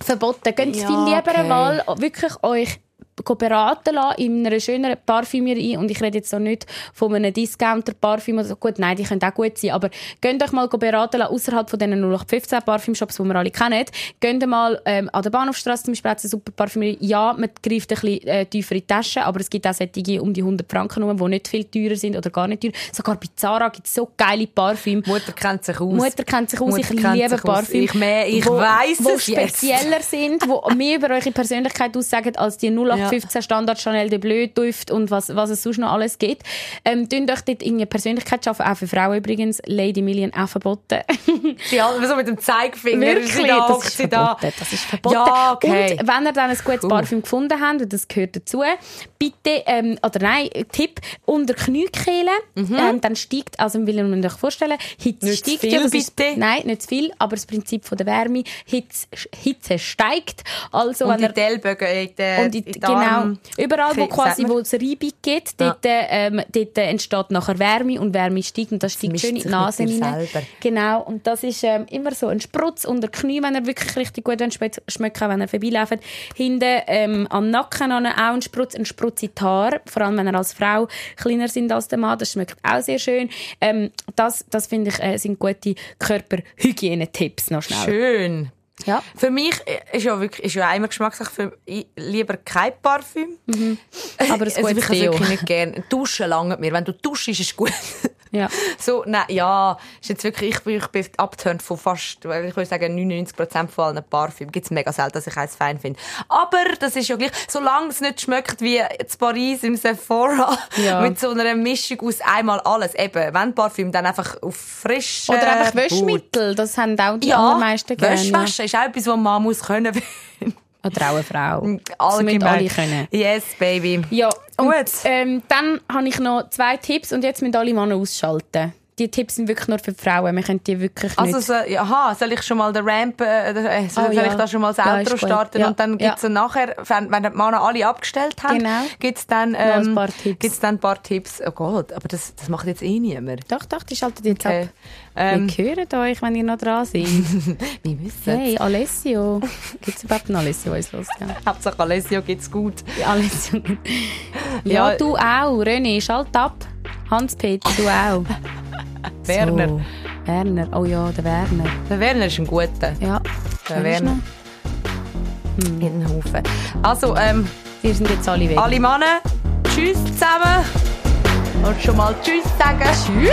Verboten. Könnt Ja, viel lieber okay. mal wirklich euch beraten lassen in einer schöneren Parfümerie. Und ich rede jetzt so nicht von einem Discounter-Parfüm oder so. Gut, nein, die können auch gut sein. Aber könnt euch mal beraten lassen, außerhalb von diesen 0815 Parfümshops, die wir alle kennen. Könnt mal ähm, an der Bahnhofstrasse zum Beispiel eine super Parfümerie. Ja, man greift ein bisschen äh, tiefer in die Tasche, aber es gibt auch solche um die 100 Franken rum, die nicht viel teurer sind oder gar nicht teuer. Sogar bei Zara gibt es so geile Parfüme. Mutter kennt sich aus. Mutter kennt sich aus, Mutter ich liebe sich aus. Parfüm. Ich mehr- ich wo, weiss wo es jetzt. spezieller sind, wo mehr über eure Persönlichkeit aussagen als die 0815 0815 Standard Chanel de Bleu Duft und was, was es sonst noch alles gibt. Ähm, tun euch dort irgendeine Persönlichkeit schaffen, auch für Frauen übrigens. Lady Million auch verboten. Die alle so mit dem Zeigefinger. Wirklich, da, das ist sie da. verboten. Das ist verboten. Ja, okay. Und wenn ihr dann ein gutes Cool. Parfüm gefunden habt, und das gehört dazu, bitte, ähm, oder nein, Tipp, unter Kniekehle, ähm, dann steigt, also will man sich vorstellen, Hitze Mhm. Nicht steigt viel, ja, das ist, bitte. Nein, nicht zu viel, aber das Prinzip von der Wärme, Hitze, Hitze steigt. Also, Und wenn die ihr Ellbogen in den, und die, in den genau, Arm. überall, wo quasi, wo es Reibung gibt, dort, ähm, dort entsteht nachher Wärme und Wärme steigt und das steigt mischt schön in die Nase rein. Genau, und das ist ähm, immer so ein Sprutz unter Knie, wenn er wirklich richtig gut schmeckt, wenn er vorbeiläuft. Hinten ähm, am Nacken an auch ein Sprutz, ein Sprutz in die Haare, vor allem wenn er als Frau kleiner sind als der Mann, das schmeckt auch sehr schön. Ähm, das, das finde ich, äh, sind gute Körperhygiene-Tipps noch schnell. Schön. Ja. Für mich ist ja wirklich ist ja immer Geschmackssache. Für ich lieber kein Parfüm. Aber es also ich kann es wirklich nicht gerne. Duschen langt mir. Wenn du duschst, ist es gut. Ja. So, nein, ja, ist jetzt wirklich, ich bin, ich bin abgeturnt von fast, ich würde sagen, 99% von allen Parfüm. Gibt's mega selten, dass ich eins fein finde. Aber das ist ja gleich, solange es nicht schmeckt wie in Paris im Sephora, Ja. mit so einer Mischung aus einmal alles. Eben, wenn Parfüm, dann einfach auf frisch. Oder einfach. Wäschmittel, das haben auch die Ja, allermeisten gerne. Wäsche ja. waschen ist auch etwas, was man muss können. Eine Frau. Das müssen Allgemein. alle können. Yes, baby. Ja, und, Gut. Ähm, dann habe ich noch zwei Tipps und jetzt müssen alle Männer ausschalten. Die Tipps sind wirklich nur für die Frauen. Wir können die wirklich Also, nicht... so, aha, soll ich schon mal den Ramp, äh, äh, soll, Oh, soll ja. ich da schon mal das Ja, Outro starten Ja. und dann gibt's Ja. nachher, wenn, wenn die Männer alle abgestellt haben, Genau. gibt's dann, ein ähm, paar Tipps. gibt's dann ein paar Tipps. Oh Gott, aber das, das macht jetzt eh niemand. Doch, doch, die schalten jetzt Okay. ab. Ähm, Wir hören euch, wenn ihr noch dran seid. wir wissen hey, Alessio. Gibt es überhaupt einen Alessio, der uns? Ja. Hauptsache Alessio geht's gut. Ja, Alessio. Ja, Ja. du auch. René, schalt ab. Hans-Peter, du auch. Werner. So. Werner. Oh ja, der Werner. Der Werner ist ein guter. Ja. Der Werner. noch? In den Haufen. Also, ähm, Die sind jetzt alle weg. alle Männer, tschüss zusammen. Und schon mal tschüss sagen. Tschüss.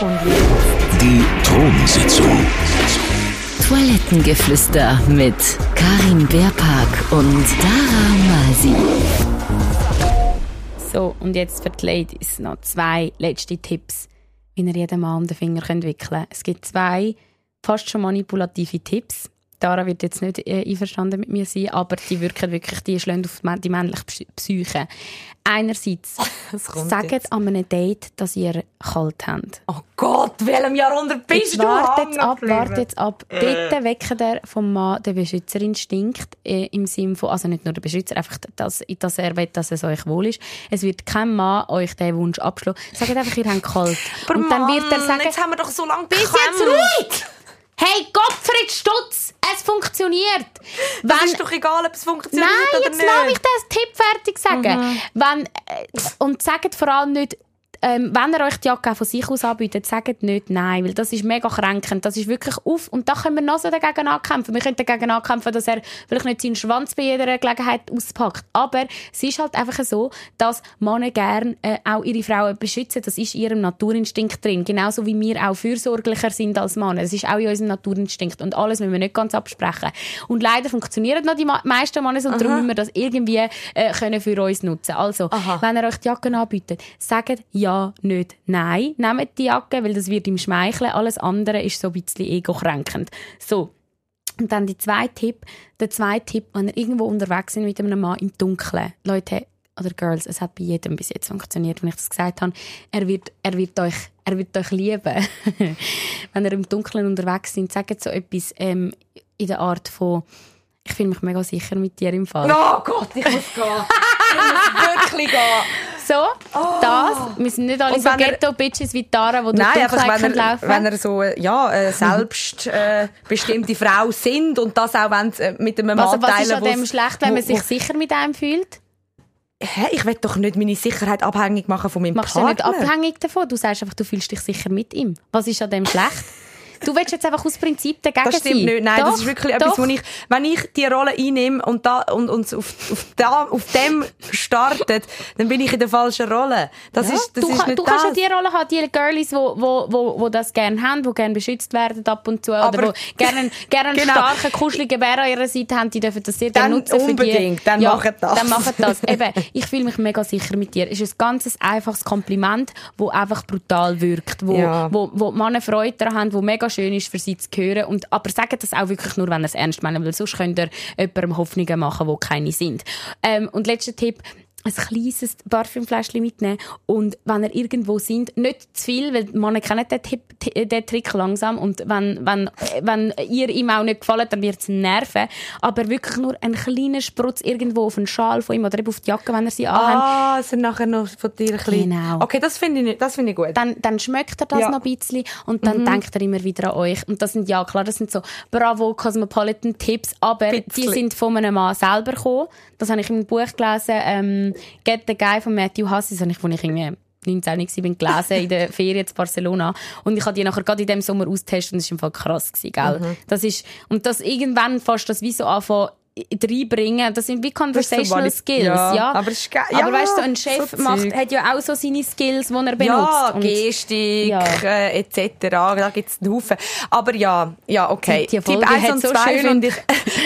Und jetzt. Die Thronsitzung. Toilettengeflüster mit Karin Beerpark und Dara Masi. So, und jetzt für die Ladies noch zwei letzte Tipps, wie ihr jeden Mann um den Finger könnt wickeln könnt. Es gibt zwei fast schon manipulative Tipps. Dara wird jetzt nicht äh, einverstanden mit mir sein, aber die wirken wirklich, die schlagen auf die mä- die männliche Psy- Psyche. Einerseits, sagt jetzt. an einem Date, dass ihr kalt habt. Oh Gott, welchem Jahrhundert bist Jetzt du? wart jetzt hängen ab, geblieben? wart jetzt ab. Dort weckt er vom Mann den Beschützerinstinkt äh, im Sinne von, also nicht nur der Beschützer, einfach, dass, dass er will, dass es euch wohl ist. Es wird kein Mann euch den Wunsch abschlagen. Sagt einfach, ihr habt kalt. Aber Und dann wird er sagen, jetzt haben wir doch so lange bis jetzt ruhig! Hey, Gottfried Stutz, es funktioniert. Das Wenn- ist doch egal, ob es funktioniert Nein, oder jetzt nicht. lass mich den Tipp fertig sagen. Wenn, äh, und sagt vor allem nicht, ähm, wenn er euch die Jacke auch von sich aus anbietet, sagt nicht nein, weil das ist mega kränkend. Das ist wirklich auf. Und da können wir noch so dagegen ankämpfen. Wir können dagegen ankämpfen, dass er vielleicht nicht seinen Schwanz bei jeder Gelegenheit auspackt. Aber es ist halt einfach so, dass Männer gerne äh, auch ihre Frauen beschützen. Das ist in ihrem Naturinstinkt drin. Genauso wie wir auch fürsorglicher sind als Männer. Das ist auch in unserem Naturinstinkt. Und alles müssen wir nicht ganz absprechen. Und leider funktionieren noch die meisten Männer so. Und darum müssen wir das irgendwie äh, können für uns nutzen. Also, wenn er euch die Jacke anbietet, sagt ja, nicht nein. Nehmt die Jacke, weil das wird ihm schmeicheln. Alles andere ist so ein bisschen ego-kränkend. So. Und dann die zweite Tipp, der zweite Tipp, wenn ihr irgendwo unterwegs sind mit einem Mann im Dunkeln. Leute, oder Girls, es hat bei jedem bis jetzt funktioniert, wenn ich das gesagt habe. Er wird, er wird euch, er wird euch lieben. wenn ihr im Dunkeln unterwegs sind, sagt so etwas, ähm, in der Art von, ich fühle mich mega sicher mit dir im Fall. Oh Gott, ich muss gehen. ich muss wirklich gehen. So, das. Wir sind nicht alle Und so Ghetto-Bitches wie Tara, die durch Dunkelheit wenn er, laufen wenn er so äh, ja, äh, selbst äh, bestimmte Frau sind und das auch wenn äh, mit einem Also, Mann was ist teilen, an dem schlecht, wenn man sich sicher mit einem fühlt? Hä, ich will doch nicht meine Sicherheit abhängig machen von meinem Machst du Partner. nicht abhängig davon? Du sagst einfach, du fühlst dich sicher mit ihm. Was ist an dem schlecht? Du willst jetzt einfach aus Prinzip dagegen Das stimmt sein. nicht. Nein, Doch, das ist wirklich doch. etwas, wo ich, wenn ich die Rolle einnehme und da, und, und auf, auf, da, auf dem startet, dann bin ich in der falschen Rolle. Das Ja, ist, das du, ist nicht du kannst ja das. die Rolle haben, die Girlies, wo, wo, wo, wo das gerne haben, die gerne beschützt werden ab und zu, Aber- oder wo gerne, gerne einen Genau. starken, kuscheligen Bär an ihrer Seite haben, die dürfen das sehr Dann gerne nutzen für unbedingt, die. dann ja, machen das. Dann machen das. Eben, ich fühle mich mega sicher mit dir. Es ist ein ganz einfaches Kompliment, wo einfach brutal wirkt, wo, Ja. wo, wo die Männer Freude daran haben, wo mega schön ist für sie zu hören. Und, aber sagen das auch wirklich nur, wenn ihr es ernst meint, weil sonst könnt ihr jemandem Hoffnungen machen, die keine sind. Ähm, und letzter Tipp, ein kleines Parfümfläschchen mitnehmen und wenn ihr irgendwo sind, nicht zu viel, weil man kennen den, Tipp, den Trick langsam und wenn, wenn, wenn ihr ihm auch nicht gefällt, dann wird es nerven, aber wirklich nur einen kleinen Sprutz irgendwo auf einen Schal von ihm oder eben auf die Jacke, wenn er sie anhat, Ah, es sind nachher noch von dir ein bisschen. Genau. Okay, das finde ich, nicht- das finde ich gut. dann, dann schmeckt er das Ja. Mhm. noch ein bisschen und dann denkt er immer wieder an euch. Und das sind, ja klar, das sind so Bravo Cosmopolitan Tipps, aber die Bisschen. sind von einem Mann selber gekommen. Das habe ich in einem Buch gelesen, ähm, Get the Guy von Matthew Huss, das habe ich, wo ich irgendwie 19 war, bin gelesen, in der Ferien in Barcelona. Und ich habe die nachher gerade in dem Sommer austestet und das war im Fall krass gewesen, gell? Mhm. Das ist, und das irgendwann fast das wie so anfangen, reinbringen. Das sind wie Conversational vali- Skills, ja, ja. aber es ist ge- aber ja, weißt du, so ein Chef so macht, hat ja auch so seine Skills, die er benutzt. ja, Gestik, Ja. äh, etc. Da gibt es einen Haufen. Aber ja, ja, okay. Tipp 1 hat und so 2 schön finde ich,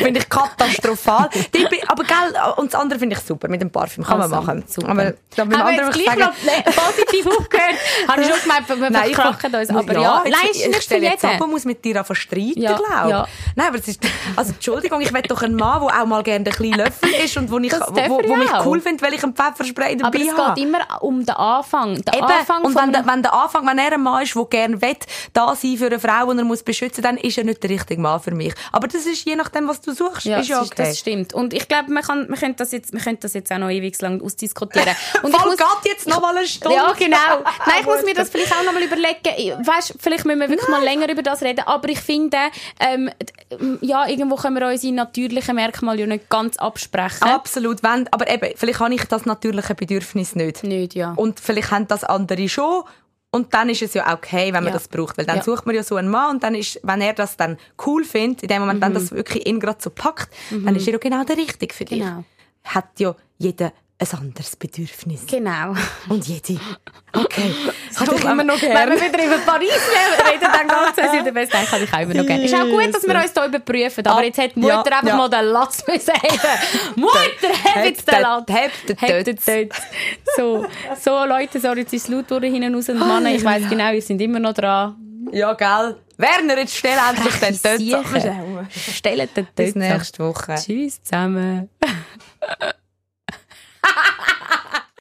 finde ich katastrophal. Tipp, aber gell, und das andere finde ich super mit dem Parfüm. Kann Also, man machen. super. Aber da Haben wir anderen jetzt ich gleich sagen, noch ne- positiv aufgehört? Habe ich schon gemeint, wir Nein, ich verkrachen uns. Aber ja, jetzt- nein, ist ich nicht für jetzt jeden. und muss mit dir anfangen streiten, Ja, glaube ja. Nein, aber es ist, also Entschuldigung, ich will doch einen Mann, der auch mal gerne ein kleinen Löffel ist und wo, ich, wo, wo, wo mich cool findet, weil ich einen Pfefferspray dabei Aber es habe. geht immer um den Anfang. Der Eben. Anfang und wenn, der, wenn der Anfang, wenn er ein Mann ist, der gerne will, da sein für eine Frau, die er muss beschützen, dann ist er nicht der richtige Mann für mich. Aber das ist je nachdem, was du suchst, ja, ist ja ist, okay. das stimmt. Und ich glaube, man, kann, man, könnte das jetzt, man könnte das jetzt auch noch ewig lang ausdiskutieren. Und Voll muss- geht jetzt noch mal eine Stunde. Ja, genau. Nein, ich muss mir das vielleicht auch noch mal überlegen. Weißt, vielleicht müssen wir wirklich mal länger über das reden. Aber ich finde, ähm, ja, irgendwo können wir unsere natürlichen Merkmale ja nicht ganz absprechen. Absolut. Wenn, aber eben, vielleicht habe ich das natürliche Bedürfnis nicht. Nicht, ja. Und vielleicht haben das andere schon. Und dann ist es ja okay, wenn man Ja. das braucht. Weil dann Ja. sucht man ja so einen Mann und dann ist, wenn er das dann cool findet, in dem Moment, Mhm. dann das wirklich ihn gerade so packt, dann ist er ja genau der Richtige für dich. Genau. Hat ja jeder ein anderes Bedürfnis. Genau. Und jede. Okay. So, Hatte ich wenn, immer noch Wenn gerne. wir wieder über Paris reden, dann geht es wieder besser. Ich habe ich auch immer noch gerne. Ist auch gut, dass wir uns hier überprüfen. Aber Ah, jetzt hat die Mutter ja, einfach ja. mal den Latz müssen. Mutter, heb jetzt den Latz. heb den Tötz. So, so Leute, sorry, jetzt ist es laut worden hinten raus. Und Männer, ich weiss genau, ihr seid immer noch dran. Ja, gell. Werner, jetzt stell endlich den Tötz. Stellt den Bis Tötz ab. nächste Woche. Tschüss zusammen.